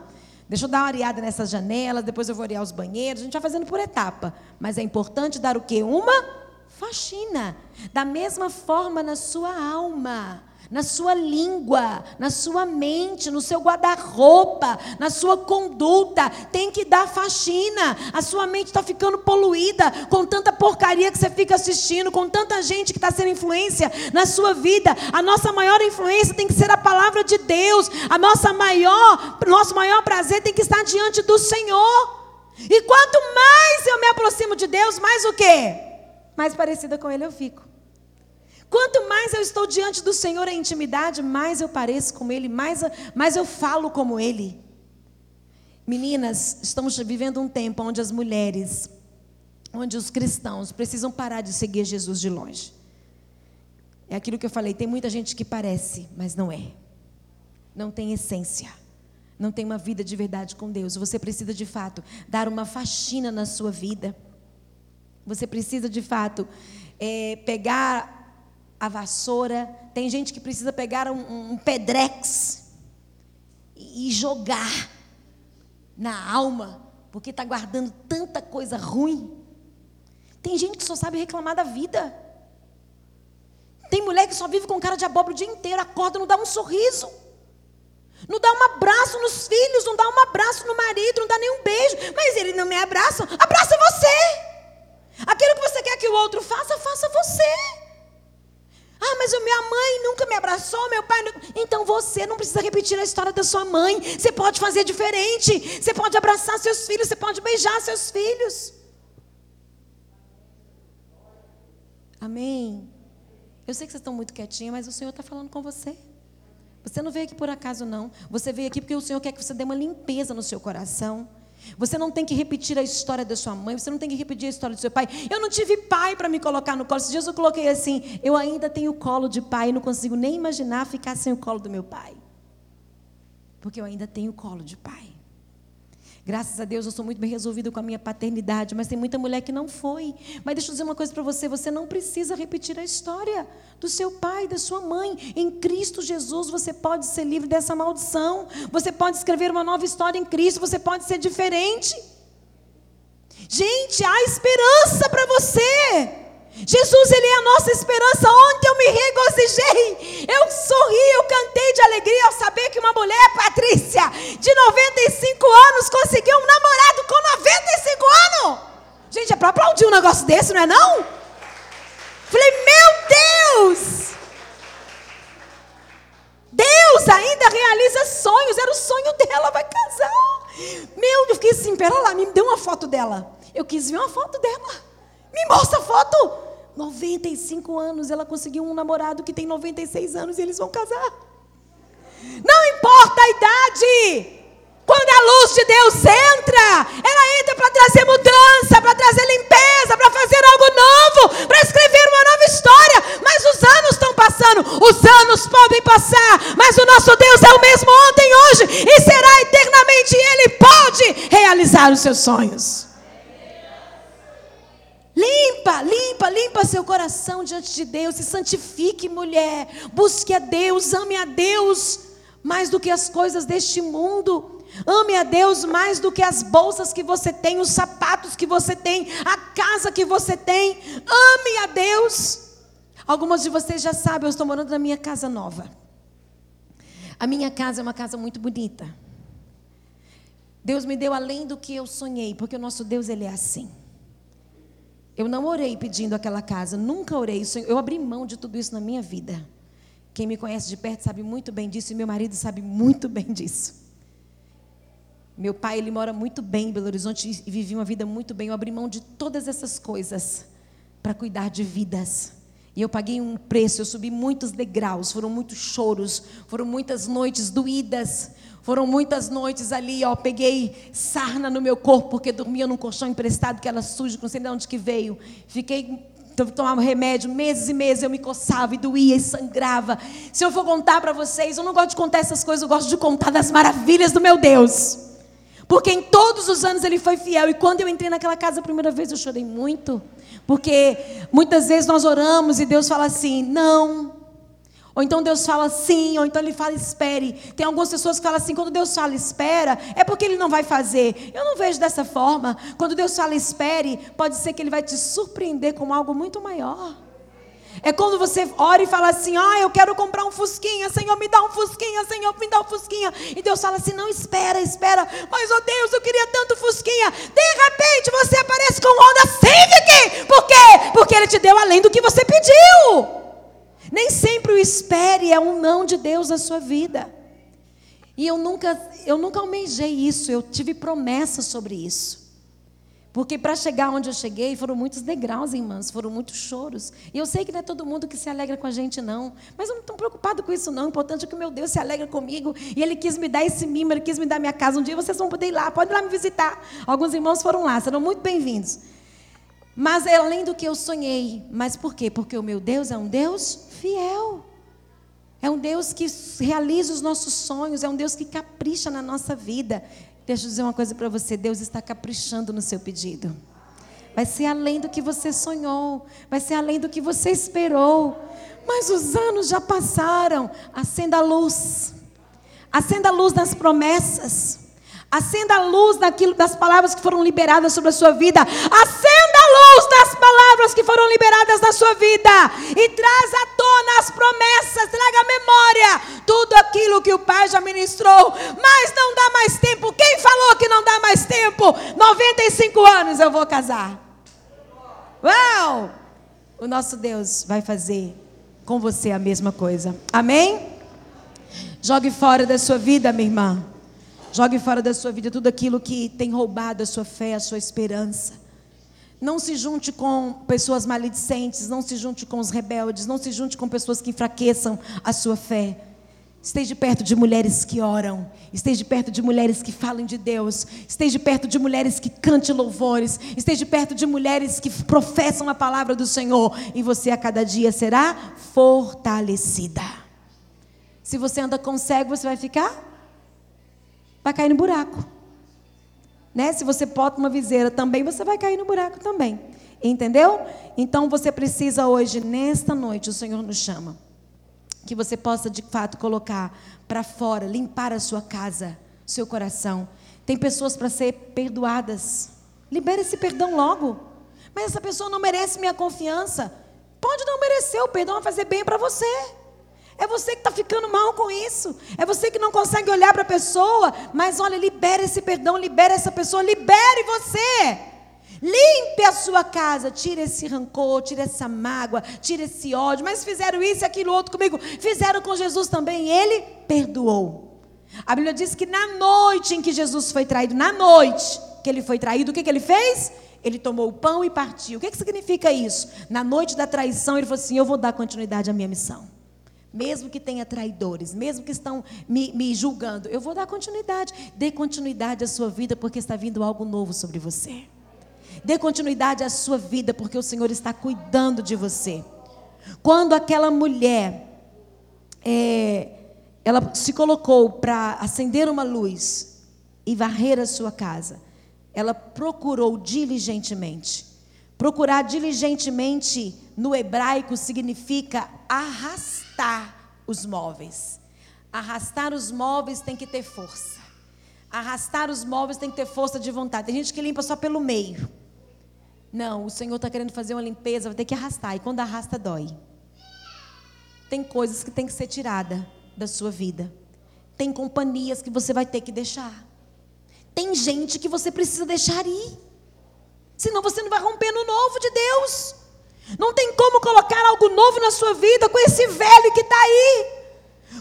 Deixa eu dar uma areada nessas janelas, depois eu vou arear os banheiros. A gente vai fazendo por etapa. Mas é importante dar o quê? Uma faxina. Da mesma forma na sua alma, na sua língua, na sua mente, no seu guarda-roupa, na sua conduta. Tem que dar faxina. A sua mente está ficando poluída com tanta porcaria que você fica assistindo, com tanta gente que está sendo influência na sua vida. A nossa maior influência tem que ser a palavra de Deus. A nossa maior, nosso maior prazer tem que estar diante do Senhor. E quanto mais eu me aproximo de Deus, mais o quê? mais parecida com Ele eu fico. Quanto mais eu estou diante do Senhor em intimidade, mais eu pareço com Ele, mais, mais eu falo como Ele. Meninas, estamos vivendo um tempo onde as mulheres, onde os cristãos precisam parar de seguir Jesus de longe. É aquilo que eu falei, tem muita gente que parece, mas não é. Não tem essência. Não tem uma vida de verdade com Deus. Você precisa de fato dar uma faxina na sua vida. Você precisa de fato é, pegar a vassoura. Tem gente que precisa pegar um, um pedrex e jogar na alma, porque está guardando tanta coisa ruim. Tem gente que só sabe reclamar da vida. Tem mulher que só vive com cara de abóbora o dia inteiro, acorda, não dá um sorriso. Não dá um abraço nos filhos, não dá um abraço no marido, não dá nem um beijo. Mas ele não me abraça. Abraça você. Aquilo que você quer que o outro faça, faça você. Ah, mas a minha mãe nunca me abraçou, meu pai. Nunca... Então você não precisa repetir a história da sua mãe. Você pode fazer diferente. Você pode abraçar seus filhos, você pode beijar seus filhos. Amém. Eu sei que vocês estão muito quietinhos, mas o Senhor está falando com você. Você não veio aqui por acaso, não. Você veio aqui porque o Senhor quer que você dê uma limpeza no seu coração. Você não tem que repetir a história da sua mãe, você não tem que repetir a história do seu pai. Eu não tive pai para me colocar no colo. Esses dias eu coloquei assim: eu ainda tenho colo de pai, não consigo nem imaginar ficar sem o colo do meu pai. Porque eu ainda tenho colo de pai. Graças a Deus eu sou muito bem resolvida com a minha paternidade, mas tem muita mulher que não foi. Mas deixa eu dizer uma coisa para você: você não precisa repetir a história do seu pai, da sua mãe. Em Cristo Jesus você pode ser livre dessa maldição. Você pode escrever uma nova história em Cristo, você pode ser diferente. Gente, há esperança para você. Jesus, Ele é a nossa esperança. Ontem eu me regozijei, eu sorri, eu cantei de alegria ao saber que uma mulher, Patrícia, de 95 anos, conseguiu um namorado com 95 anos. Gente, é para aplaudir um negócio desse, não é não? Falei, meu Deus! Deus ainda realiza sonhos, era o sonho dela, vai casar. Meu, eu fiquei assim, pera lá, me deu uma foto dela. Eu quis ver uma foto dela. Me mostra a foto. 95 anos, ela conseguiu um namorado que tem 96 anos e eles vão casar. Não importa a idade. Quando a luz de Deus entra, ela entra para trazer mudança, para trazer limpeza, para fazer algo novo, para escrever uma nova história. Mas os anos estão passando, os anos podem passar, mas o nosso Deus é o mesmo ontem, hoje e será eternamente. E Ele pode realizar os seus sonhos. Limpa, limpa, limpa seu coração diante de Deus. Se santifique, mulher. Busque a Deus, ame a Deus mais do que as coisas deste mundo. Ame a Deus mais do que as bolsas que você tem, os sapatos que você tem, a casa que você tem. Ame a Deus. Algumas de vocês já sabem, eu estou morando na minha casa nova. A minha casa é uma casa muito bonita. Deus me deu além do que eu sonhei, porque o nosso Deus ele é assim. Eu não orei pedindo aquela casa, nunca orei. Eu abri mão de tudo isso na minha vida. Quem me conhece de perto sabe muito bem disso e meu marido sabe muito bem disso. Meu pai, ele mora muito bem em Belo Horizonte e vivia uma vida muito bem. Eu abri mão de todas essas coisas para cuidar de vidas. E eu paguei um preço, eu subi muitos degraus, foram muitos choros, foram muitas noites doídas, foram muitas noites ali, ó, peguei sarna no meu corpo porque dormia num colchão emprestado que era sujo, não sei de onde que veio. Fiquei tomava remédio meses e meses, eu me coçava e doía e sangrava. Se eu for contar para vocês, eu não gosto de contar essas coisas, eu gosto de contar das maravilhas do meu Deus. Porque em todos os anos ele foi fiel. E quando eu entrei naquela casa a primeira vez, eu chorei muito. Porque muitas vezes nós oramos e Deus fala assim: não. Ou então Deus fala sim, ou então Ele fala espere. Tem algumas pessoas que falam assim: quando Deus fala espera, é porque Ele não vai fazer. Eu não vejo dessa forma. Quando Deus fala espere, pode ser que Ele vai te surpreender com algo muito maior. É quando você ora e fala assim: Ah, eu quero comprar um Fusquinha, Senhor, me dá um Fusquinha, Senhor, me dá um Fusquinha. E Deus fala assim: Não, espera, espera. Mas, oh Deus, eu queria tanto Fusquinha. De repente você aparece com Honda Civic. Por quê? Porque Ele te deu além do que você pediu. Nem sempre o espere é um não de Deus na sua vida. E eu nunca, eu nunca almejei isso, eu tive promessa sobre isso. Porque para chegar onde eu cheguei foram muitos degraus, irmãs, foram muitos choros. E eu sei que não é todo mundo que se alegra com a gente, não. Mas eu não estou preocupado com isso, não. O importante é que o meu Deus se alegra comigo. E Ele quis me dar esse mimo, Ele quis me dar minha casa. Um dia vocês vão poder ir lá, podem ir lá me visitar. Alguns irmãos foram lá, serão muito bem-vindos. Mas é além do que eu sonhei. Mas por quê? Porque o meu Deus é um Deus fiel. É um Deus que realiza os nossos sonhos, é um Deus que capricha na nossa vida. Deixa eu dizer uma coisa para você: Deus está caprichando no seu pedido. Vai ser além do que você sonhou, vai ser além do que você esperou. Mas os anos já passaram. Acenda a luz. Acenda a luz nas promessas. Acenda a luz daquilo, das palavras que foram liberadas sobre a sua vida. Acenda a luz das palavras que foram liberadas na sua vida. E traz à tona as promessas. Traga à memória tudo aquilo que o Pai já ministrou. Mas não dá mais tempo. Quem falou que não dá mais tempo? 95 anos eu vou casar. Uau! O nosso Deus vai fazer com você a mesma coisa. Amém? Jogue fora da sua vida, minha irmã. Jogue fora da sua vida tudo aquilo que tem roubado a sua fé, a sua esperança. Não se junte com pessoas maledicentes, não se junte com os rebeldes, não se junte com pessoas que enfraqueçam a sua fé. Esteja perto de mulheres que oram, esteja perto de mulheres que falam de Deus, esteja perto de mulheres que cantem louvores, esteja perto de mulheres que professam a palavra do Senhor, e você a cada dia será fortalecida. Se você anda com cego, você vai ficar vai cair no buraco. Né? Se você bota uma viseira também, você vai cair no buraco também. Entendeu? Então você precisa hoje, nesta noite, o Senhor nos chama. Que você possa de fato colocar para fora, limpar a sua casa, seu coração. Tem pessoas para ser perdoadas. Libere esse perdão logo. Mas essa pessoa não merece minha confiança. Pode não merecer, o perdão vai fazer bem para você. É você que está ficando mal com isso. É você que não consegue olhar para a pessoa. Mas olha, libere esse perdão, libere essa pessoa, libere você. Limpe a sua casa, tire esse rancor, tire essa mágoa, tire esse ódio. Mas fizeram isso e aquilo outro comigo. Fizeram com Jesus também, ele perdoou. A Bíblia diz que na noite em que Jesus foi traído, na noite que ele foi traído, o que, que ele fez? Ele tomou o pão e partiu. O que, que significa isso? Na noite da traição, ele falou assim: Eu vou dar continuidade à minha missão. Mesmo que tenha traidores, mesmo que estão me, me, julgando, eu vou dar continuidade. Dê continuidade à sua vida, porque está vindo algo novo sobre você. Dê continuidade à sua vida, porque o Senhor está cuidando de você. Quando aquela mulher, é, ela se colocou para acender uma luz e varrer a sua casa, ela procurou diligentemente. Procurar diligentemente no hebraico significa arrastar arrastar os móveis. Arrastar os móveis tem que ter força. Arrastar os móveis tem que ter força de vontade. Tem gente que limpa só pelo meio. Não, o Senhor está querendo fazer uma limpeza, vai ter que arrastar. E quando arrasta, dói. Tem coisas que tem que ser tirada da sua vida. Tem companhias que você vai ter que deixar. Tem gente que você precisa deixar ir. Senão você não vai romper no novo de Deus. Não tem como colocar algo novo na sua vida com esse velho que está aí.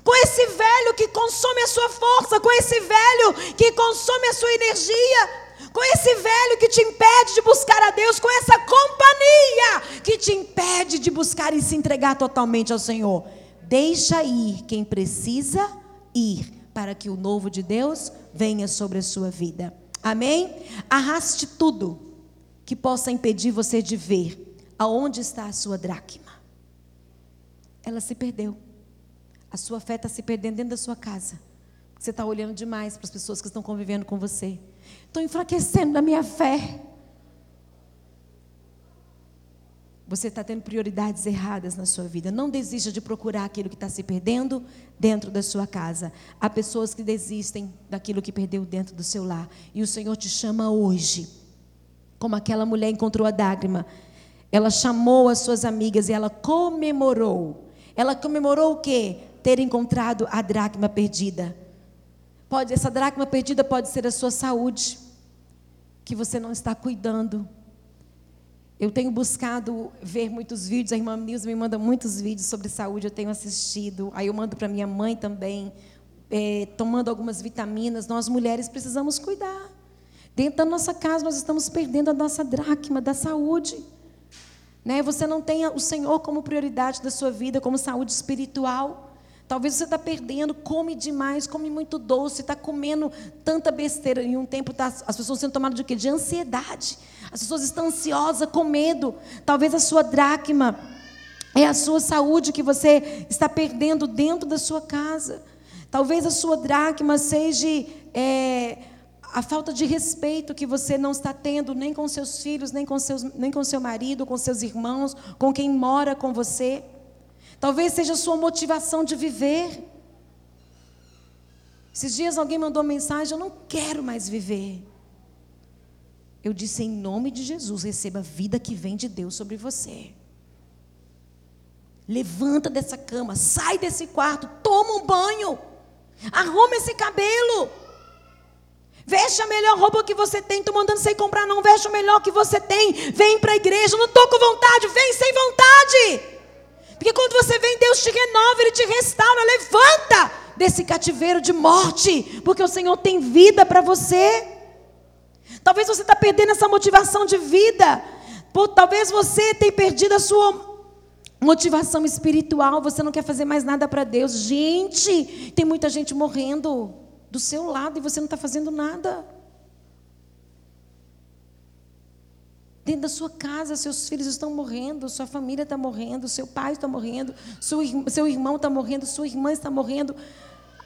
com esse velho que consome a sua força, com esse velho que consome a sua energia, com esse velho que te impede de buscar a Deus, com essa companhia que te impede de buscar e se entregar totalmente ao Senhor. Deixa ir quem precisa ir para que o novo de Deus venha sobre a sua vida. Amém? Arraste tudo que possa impedir você de ver aonde está a sua dracma. Ela se perdeu. A sua fé está se perdendo dentro da sua casa. Você está olhando demais para as pessoas que estão convivendo com você. Estou enfraquecendo na minha fé. Você está tendo prioridades erradas na sua vida. Não desista de procurar aquilo que está se perdendo dentro da sua casa. Há pessoas que desistem daquilo que perdeu dentro do seu lar. E o Senhor te chama hoje. Como aquela mulher encontrou a Dágrima. Ela chamou as suas amigas e ela comemorou. Ela comemorou o quê? Ter encontrado a dracma perdida. Pode, essa dracma perdida pode ser a sua saúde, que você não está cuidando. Eu tenho buscado ver muitos vídeos, a irmã Nilza me manda muitos vídeos sobre saúde, eu tenho assistido. Aí eu mando para minha mãe também, é, tomando algumas vitaminas. Nós mulheres precisamos cuidar. Dentro da nossa casa nós estamos perdendo a nossa dracma da saúde. Né? Você não tem o Senhor como prioridade da sua vida, como saúde espiritual. Talvez você está perdendo, come demais, come muito doce, está comendo tanta besteira. Em um tempo tá, as pessoas sendo tomadas de quê? De ansiedade. As pessoas estão ansiosas, com medo. Talvez a sua dracma é a sua saúde que você está perdendo dentro da sua casa. Talvez a sua dracma seja é, a falta de respeito que você não está tendo nem com seus filhos, nem com, seus, nem com seu marido, com seus irmãos, com quem mora com você. Talvez seja a sua motivação de viver. Esses dias alguém mandou mensagem: Eu não quero mais viver. Eu disse: Em nome de Jesus, receba a vida que vem de Deus sobre você. Levanta dessa cama, sai desse quarto, toma um banho, arruma esse cabelo. Veste a melhor roupa que você tem. Estou mandando você comprar, não. Veste o melhor que você tem. Vem para a igreja. Não estou com vontade. Vem sem vontade. Porque quando você vem, Deus te renova, Ele te restaura, levanta desse cativeiro de morte, porque o Senhor tem vida para você. Talvez você está perdendo essa motivação de vida. Talvez você tenha perdido a sua motivação espiritual. Você não quer fazer mais nada para Deus. Gente, tem muita gente morrendo do seu lado e você não está fazendo nada. Dentro da sua casa, seus filhos estão morrendo, sua família está morrendo, seu pai está morrendo, seu irmão está morrendo, sua irmã está morrendo,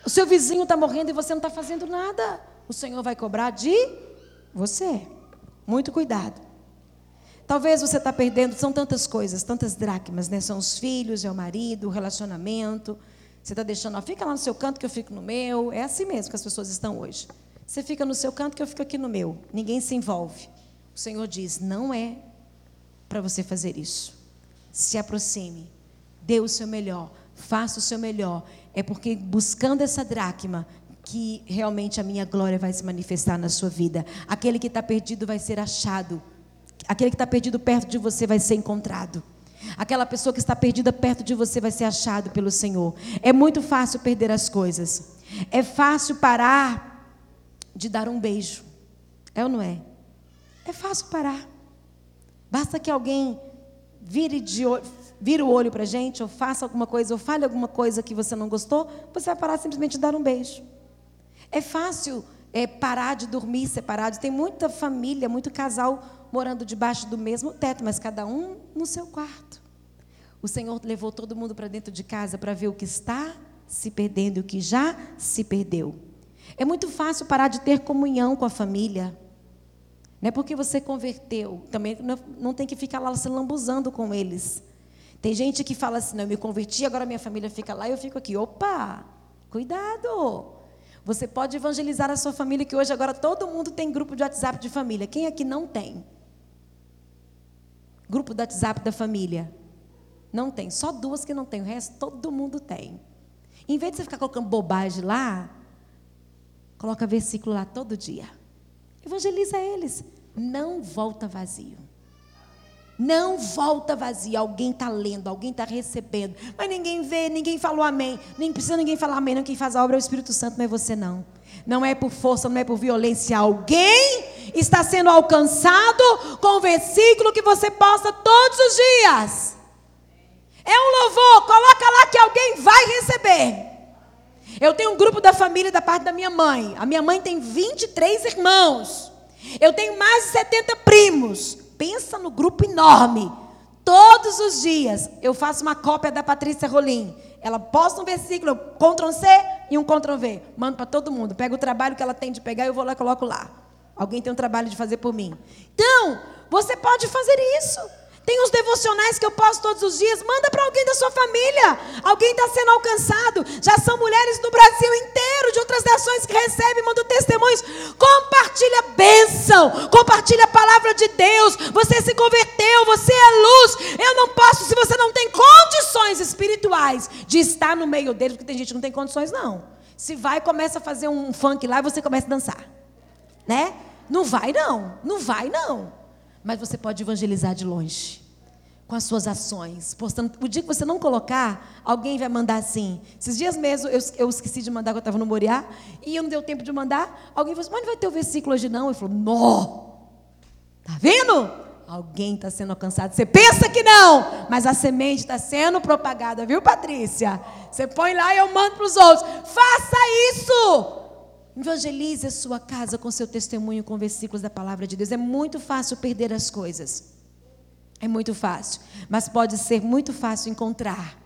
o seu vizinho está morrendo e você não está fazendo nada. O Senhor vai cobrar de você. Muito cuidado. Talvez você está perdendo, são tantas coisas, tantas dracmas, né? São os filhos, é o marido, o relacionamento. Você está deixando, ó, fica lá no seu canto que eu fico no meu. É assim mesmo que as pessoas estão hoje. Você fica no seu canto que eu fico aqui no meu. Ninguém se envolve. O Senhor diz: não é para você fazer isso. Se aproxime, dê o seu melhor, faça o seu melhor. É porque buscando essa dracma que realmente a minha glória vai se manifestar na sua vida. Aquele que está perdido vai ser achado. Aquele que está perdido perto de você vai ser encontrado. Aquela pessoa que está perdida perto de você vai ser achado pelo Senhor. É muito fácil perder as coisas. É fácil parar de dar um beijo. É ou não é? É fácil parar. Basta que alguém vire, de, vire o olho para a gente, ou faça alguma coisa, ou fale alguma coisa que você não gostou, você vai parar simplesmente de dar um beijo. É fácil é, parar de dormir separado. Tem muita família, muito casal morando debaixo do mesmo teto, mas cada um no seu quarto. O Senhor levou todo mundo para dentro de casa para ver o que está se perdendo e o que já se perdeu. É muito fácil parar de ter comunhão com a família. Não é porque você converteu, também não, tem que ficar lá se lambuzando com eles. Tem gente que fala assim: não, eu me converti, agora minha família fica lá e eu fico aqui. Opa, cuidado. Você pode evangelizar a sua família, que hoje agora todo mundo tem grupo de WhatsApp de família. Quem aqui não tem? Grupo do WhatsApp da família. Não tem. Só duas que não tem. O resto todo mundo tem. Em vez de você ficar colocando bobagem lá, coloca versículo lá todo dia. Evangeliza eles. Não volta vazio. Não volta vazia. Alguém está lendo, alguém está recebendo. Mas ninguém vê, ninguém falou amém. Nem precisa ninguém falar amém. Não, quem faz a obra é o Espírito Santo, não é você não. Não é por força, não é por violência. Alguém está sendo alcançado com o versículo que você posta todos os dias. É um louvor, coloca lá que alguém vai receber. Eu tenho um grupo da família da parte da minha mãe. A minha mãe tem 23 irmãos. Eu tenho mais de 70 primos. Pensa no grupo enorme. Todos os dias eu faço uma cópia da Patrícia Rolim. Ela posta um versículo, Ctrl C e um Ctrl V. Mando para todo mundo. Pega o trabalho que ela tem de pegar e eu vou lá e coloco lá. Alguém tem um trabalho de fazer por mim. Então, você pode fazer isso. Tem os devocionais que eu posto todos os dias. Manda para alguém da sua família. Alguém está sendo alcançado. Já são mulheres do Brasil inteiro, de outras nações que recebem, mandam testemunhos. Compartilha bênção. Compartilha a palavra de Deus. Você se converteu, você é luz. Eu não posso, se você não tem condições espirituais de estar no meio deles, porque tem gente que não tem condições, não. Se vai, começa a fazer um funk lá e você começa a dançar. Né? Não vai, não. Não vai, não. Mas você pode evangelizar de longe. Com as suas ações. Postando. O dia que você não colocar, alguém vai mandar assim. Esses dias mesmo eu, eu esqueci de mandar, quando eu estava no Moriá. E eu não deu tempo de mandar. Alguém falou assim, mas não vai ter o versículo hoje não. Ele falou, nó. Tá vendo? Alguém está sendo alcançado. Você pensa que não, mas a semente está sendo propagada, viu, Patrícia? Você põe lá e eu mando para os outros. Faça isso! Evangelize a sua casa com seu testemunho, com versículos da palavra de Deus. É muito fácil perder as coisas. É muito fácil. Mas pode ser muito fácil encontrar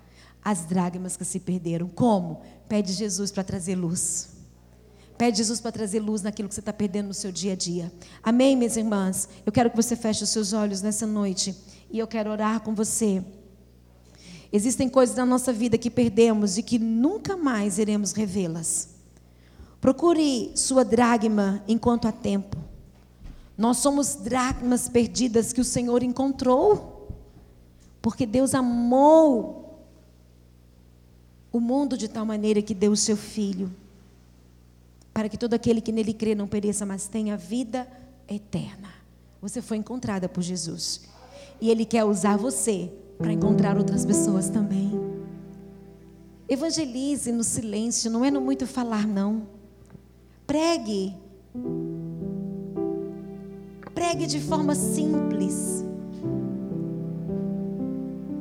as dragmas que se perderam. Como? Pede Jesus para trazer luz. Pede Jesus para trazer luz naquilo que você está perdendo no seu dia a dia. Amém, minhas irmãs? Eu quero que você feche os seus olhos nessa noite. E eu quero orar com você. Existem coisas na nossa vida que perdemos e que nunca mais iremos revê-las. Procure sua dragma enquanto há tempo. Nós somos dracmas perdidas que o Senhor encontrou. Porque Deus amou o mundo de tal maneira que deu o seu filho, para que todo aquele que nele crê não pereça, mas tenha vida eterna. Você foi encontrada por Jesus. E ele quer usar você para encontrar outras pessoas também. Evangelize no silêncio, não é no muito falar não. Pregue. Pregue de forma simples.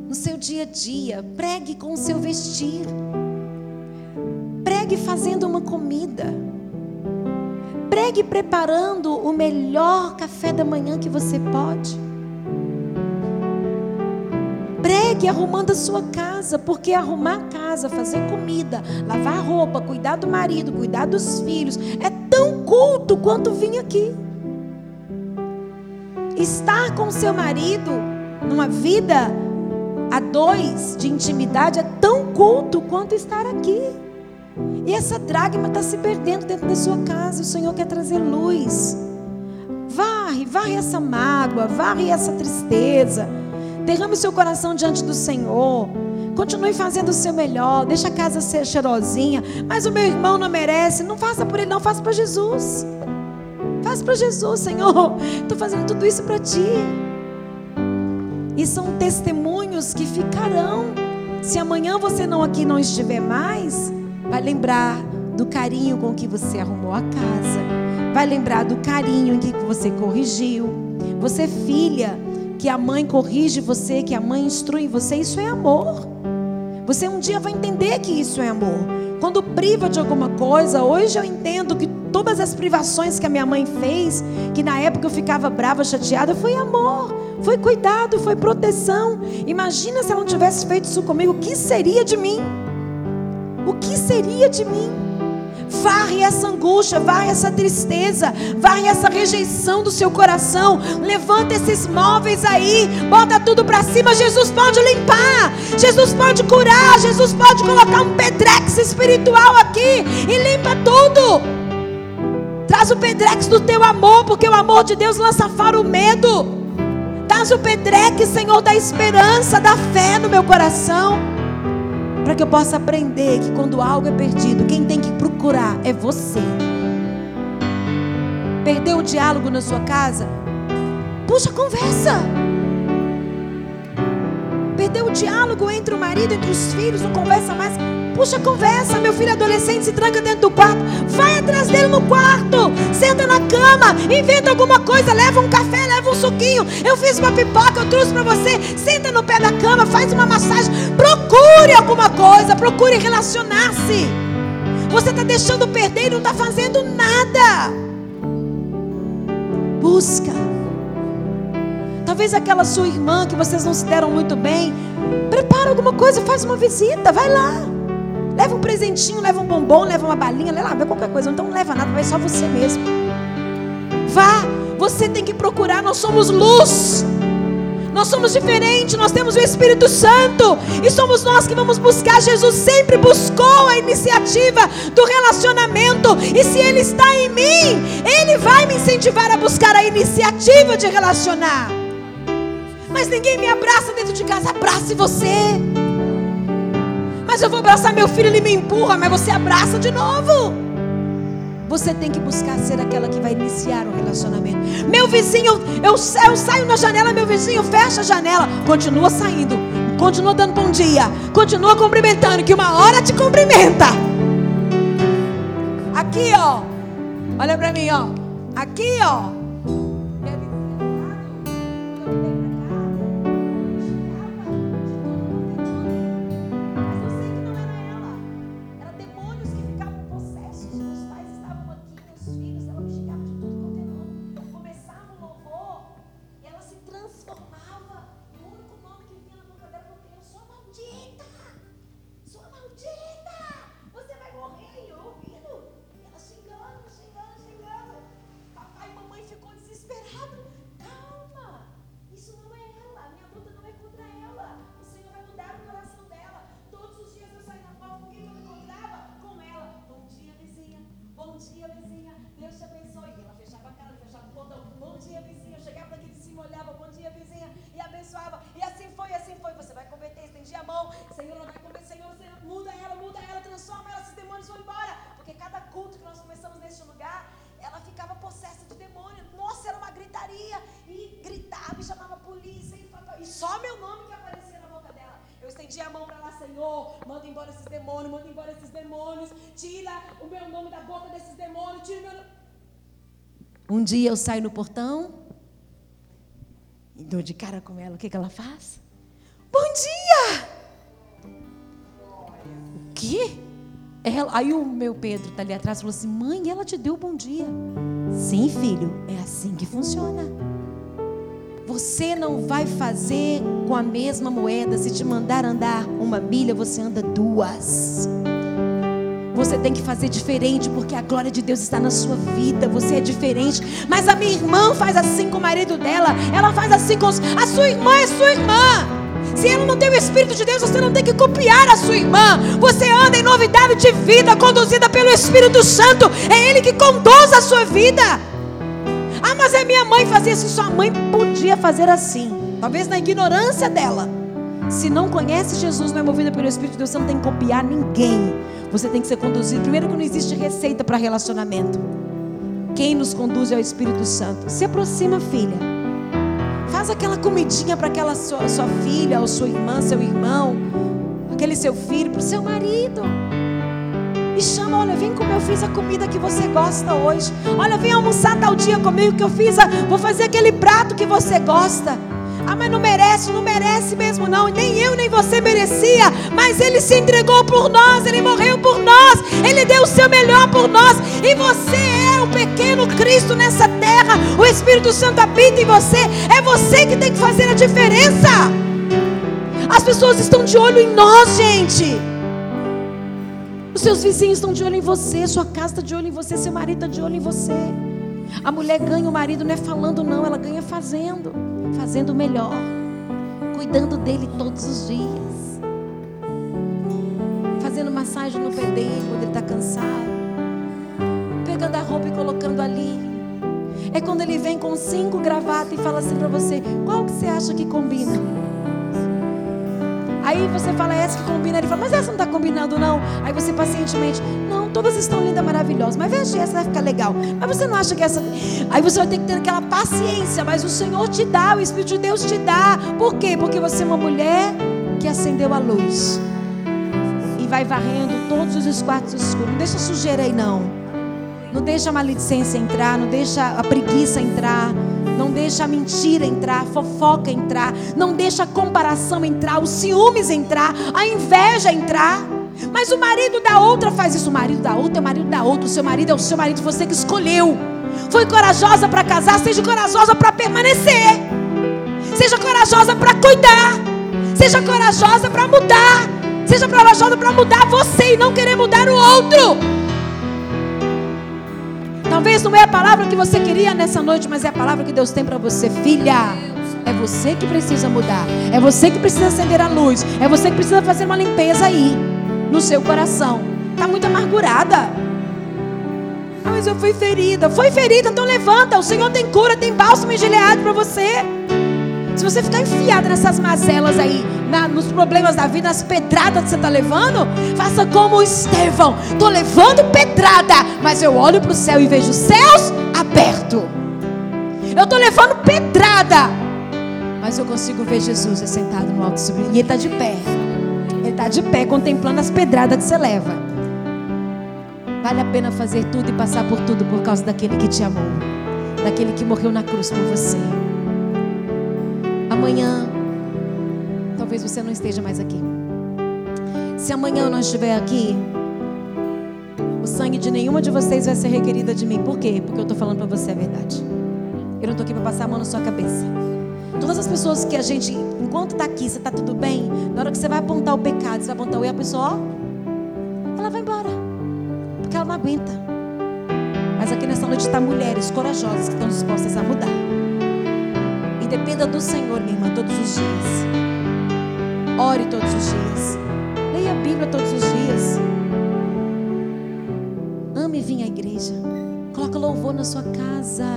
No seu dia a dia, pregue com o seu vestir. Pregue fazendo uma comida. Pregue preparando o melhor café da manhã que você pode. Pregue arrumando a sua casa, porque arrumar a casa, fazer comida, lavar roupa, cuidar do marido, cuidar dos filhos, é tão culto quanto vir aqui. Estar com seu marido numa vida a dois de intimidade é tão culto quanto estar aqui. E essa dragma está se perdendo dentro da sua casa. O Senhor quer trazer luz. Varre, varre essa mágoa, varre essa tristeza Derrame seu coração diante do Senhor. Continue fazendo o seu melhor. Deixa a casa ser cheirosinha. Mas o meu irmão não merece. Não faça por ele, não. Faça para Jesus. Faça para Jesus, Senhor. Estou fazendo tudo isso para ti. E são testemunhos que ficarão. Se amanhã você não aqui não estiver mais, vai lembrar do carinho com que você arrumou a casa. Vai lembrar do carinho em que você corrigiu. Você é filha que a mãe corrige você, que a mãe instrui você, isso é amor. Você um dia vai entender que isso é amor. Quando priva de alguma coisa, hoje eu entendo que todas as privações que a minha mãe fez, que na época eu ficava brava, chateada, foi amor, foi cuidado, foi proteção. Imagina se ela não tivesse feito isso comigo, o que seria de mim? O que seria de mim? Varre essa angústia, varre essa tristeza, varre essa rejeição do seu coração. Levanta esses móveis aí, bota tudo para cima. Jesus pode limpar, Jesus pode curar, Jesus pode colocar um pedrex espiritual aqui e limpa tudo. Traz o pedrex do teu amor, porque o amor de Deus lança fora o medo. Traz o pedrex, Senhor, da esperança, da fé no meu coração para que eu possa aprender que quando algo é perdido, quem tem que procurar é você. Perdeu o diálogo na sua casa? Puxa, conversa. Perdeu o diálogo entre o marido, entre os filhos, não conversa mais. Puxa, conversa. Meu filho adolescente se tranca dentro do quarto. Vai atrás dele no quarto. Senta na cama. Inventa alguma coisa. Leva um café, leva um suquinho. Eu fiz uma pipoca, eu trouxe para você. Senta no pé da cama, faz uma massagem. Procure alguma coisa. Procure relacionar-se. Você está deixando perder e não está fazendo nada. Busca. Talvez aquela sua irmã que vocês não se deram muito bem. Prepara alguma coisa, faz uma visita, vai lá. Leva um presentinho, leva um bombom, leva uma balinha, leva qualquer coisa. Então não leva nada, vai só você mesmo. Vá, você tem que procurar, nós somos luz. Nós somos diferentes, nós temos o Espírito Santo e somos nós que vamos buscar. Jesus sempre buscou a iniciativa do relacionamento, e se Ele está em mim, Ele vai me incentivar a buscar a iniciativa de relacionar. Mas ninguém me abraça dentro de casa, abrace você. Mas eu vou abraçar meu filho, ele me empurra, mas você abraça de novo. Você tem que buscar ser aquela que vai iniciar o relacionamento. Meu vizinho, eu, eu saio na janela, meu vizinho fecha a janela, continua saindo, continua dando bom dia, continua cumprimentando, que uma hora te cumprimenta. Aqui, ó, olha para mim, ó, aqui, ó. Um dia eu saio no portão e dou de cara com ela. O que, que ela faz? Bom dia! O quê? Ela, aí o meu Pedro está ali atrás falou assim: Mãe, ela te deu bom dia. Sim, filho, é assim que funciona. Você não vai fazer com a mesma moeda. Se te mandar andar uma milha, você anda duas. Você tem que fazer diferente, porque a glória de Deus está na sua vida. Você é diferente. Mas a minha irmã faz assim com o marido dela. Ela faz assim com os. A sua irmã é sua irmã. Se ela não tem o Espírito de Deus, você não tem que copiar a sua irmã. Você anda em novidade de vida, conduzida pelo Espírito Santo. É Ele que conduz a sua vida. Ah, mas é minha mãe fazia assim. Sua mãe podia fazer assim. Talvez na ignorância dela. Se não conhece Jesus, não é movida pelo Espírito de Deus, você não tem que copiar ninguém. Você tem que ser conduzido. Primeiro que não existe receita para relacionamento. Quem nos conduz é o Espírito Santo. Se aproxima, filha. Faz aquela comidinha para aquela sua, sua filha, ou sua irmã, seu irmão, aquele seu filho, para o seu marido. E chama, olha, vem comer, eu fiz a comida que você gosta hoje. Olha, vem almoçar tal dia comigo que eu fiz, a, vou fazer aquele prato que você gosta. Ah, mas não merece, não merece mesmo não. Nem eu, nem você merecia. Mas Ele se entregou por nós, Ele morreu por nós, Ele deu o seu melhor por nós. E você é o pequeno Cristo nessa terra. O Espírito Santo habita em você. É você que tem que fazer a diferença. As pessoas estão de olho em nós, gente. Os seus vizinhos estão de olho em você, sua casa está de olho em você, seu marido está de olho em você. A mulher ganha o marido não é falando não, ela ganha fazendo fazendo melhor, cuidando dele todos os dias, fazendo massagem no pé dele quando ele está cansado, pegando a roupa e colocando ali. É quando ele vem com cinco gravatas e fala assim para você: qual que você acha que combina? Aí você fala, essa que combina. Ele fala, mas essa não está combinando, não. Aí você pacientemente, não, todas estão lindas, maravilhosas. Mas veja, essa vai ficar legal. Mas você não acha que essa. Aí você vai ter que ter aquela paciência. Mas o Senhor te dá, o Espírito de Deus te dá. Por quê? Porque você é uma mulher que acendeu a luz e vai varrendo todos os quartos escuros. Não deixa sujeira aí, não. Não deixa a maledicência entrar, não deixa a preguiça entrar, não deixa a mentira entrar, a fofoca entrar, não deixa a comparação entrar, os ciúmes entrar, a inveja entrar. Mas o marido da outra faz isso, o marido da outra é o marido da outra, o seu marido é o seu marido, você que escolheu. Foi corajosa para casar, seja corajosa para permanecer. Seja corajosa para cuidar. Seja corajosa para mudar. Seja corajosa para mudar você e não querer mudar o outro. Talvez não é a palavra que você queria nessa noite, mas é a palavra que Deus tem para você, filha. É você que precisa mudar. É você que precisa acender a luz. É você que precisa fazer uma limpeza aí no seu coração. Está muito amargurada. Ah, mas eu fui ferida. Foi ferida, então levanta. O Senhor tem cura, tem bálsamo e gileado para você. Se você ficar enfiado nessas mazelas aí, na, nos problemas da vida, nas pedradas que você está levando, faça como o Estevão. Estou levando pedrada, mas eu olho para o céu e vejo os céus abertos. Eu estou levando pedrada, mas eu consigo ver Jesus sentado no alto sublime. E ele está de pé. Ele está de pé contemplando as pedradas que você leva. Vale a pena fazer tudo e passar por tudo por causa daquele que te amou, daquele que morreu na cruz por você. Amanhã, talvez você não esteja mais aqui. Se amanhã eu não estiver aqui, o sangue de nenhuma de vocês vai ser requerida de mim. Por quê? Porque eu estou falando para você a verdade. Eu não estou aqui para passar a mão na sua cabeça. Todas as pessoas que a gente, enquanto está aqui, você está tudo bem, na hora que você vai apontar o pecado, você vai apontar o erro, a pessoa, ó, ela vai embora. Porque ela não aguenta. Mas aqui nessa noite está mulheres corajosas que estão dispostas a mudar. E dependa do Senhor, minha irmã, todos os dias. Ore todos os dias. Leia a Bíblia todos os dias. Ame vir à igreja. Coloca louvor na sua casa.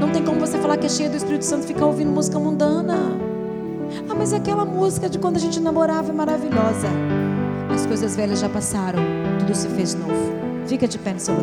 Não tem como você falar que é cheia do Espírito Santo e ficar ouvindo música mundana. Ah, mas aquela música de quando a gente namorava é maravilhosa. As coisas velhas já passaram. Tudo se fez novo. Fica de pé no seu lugar.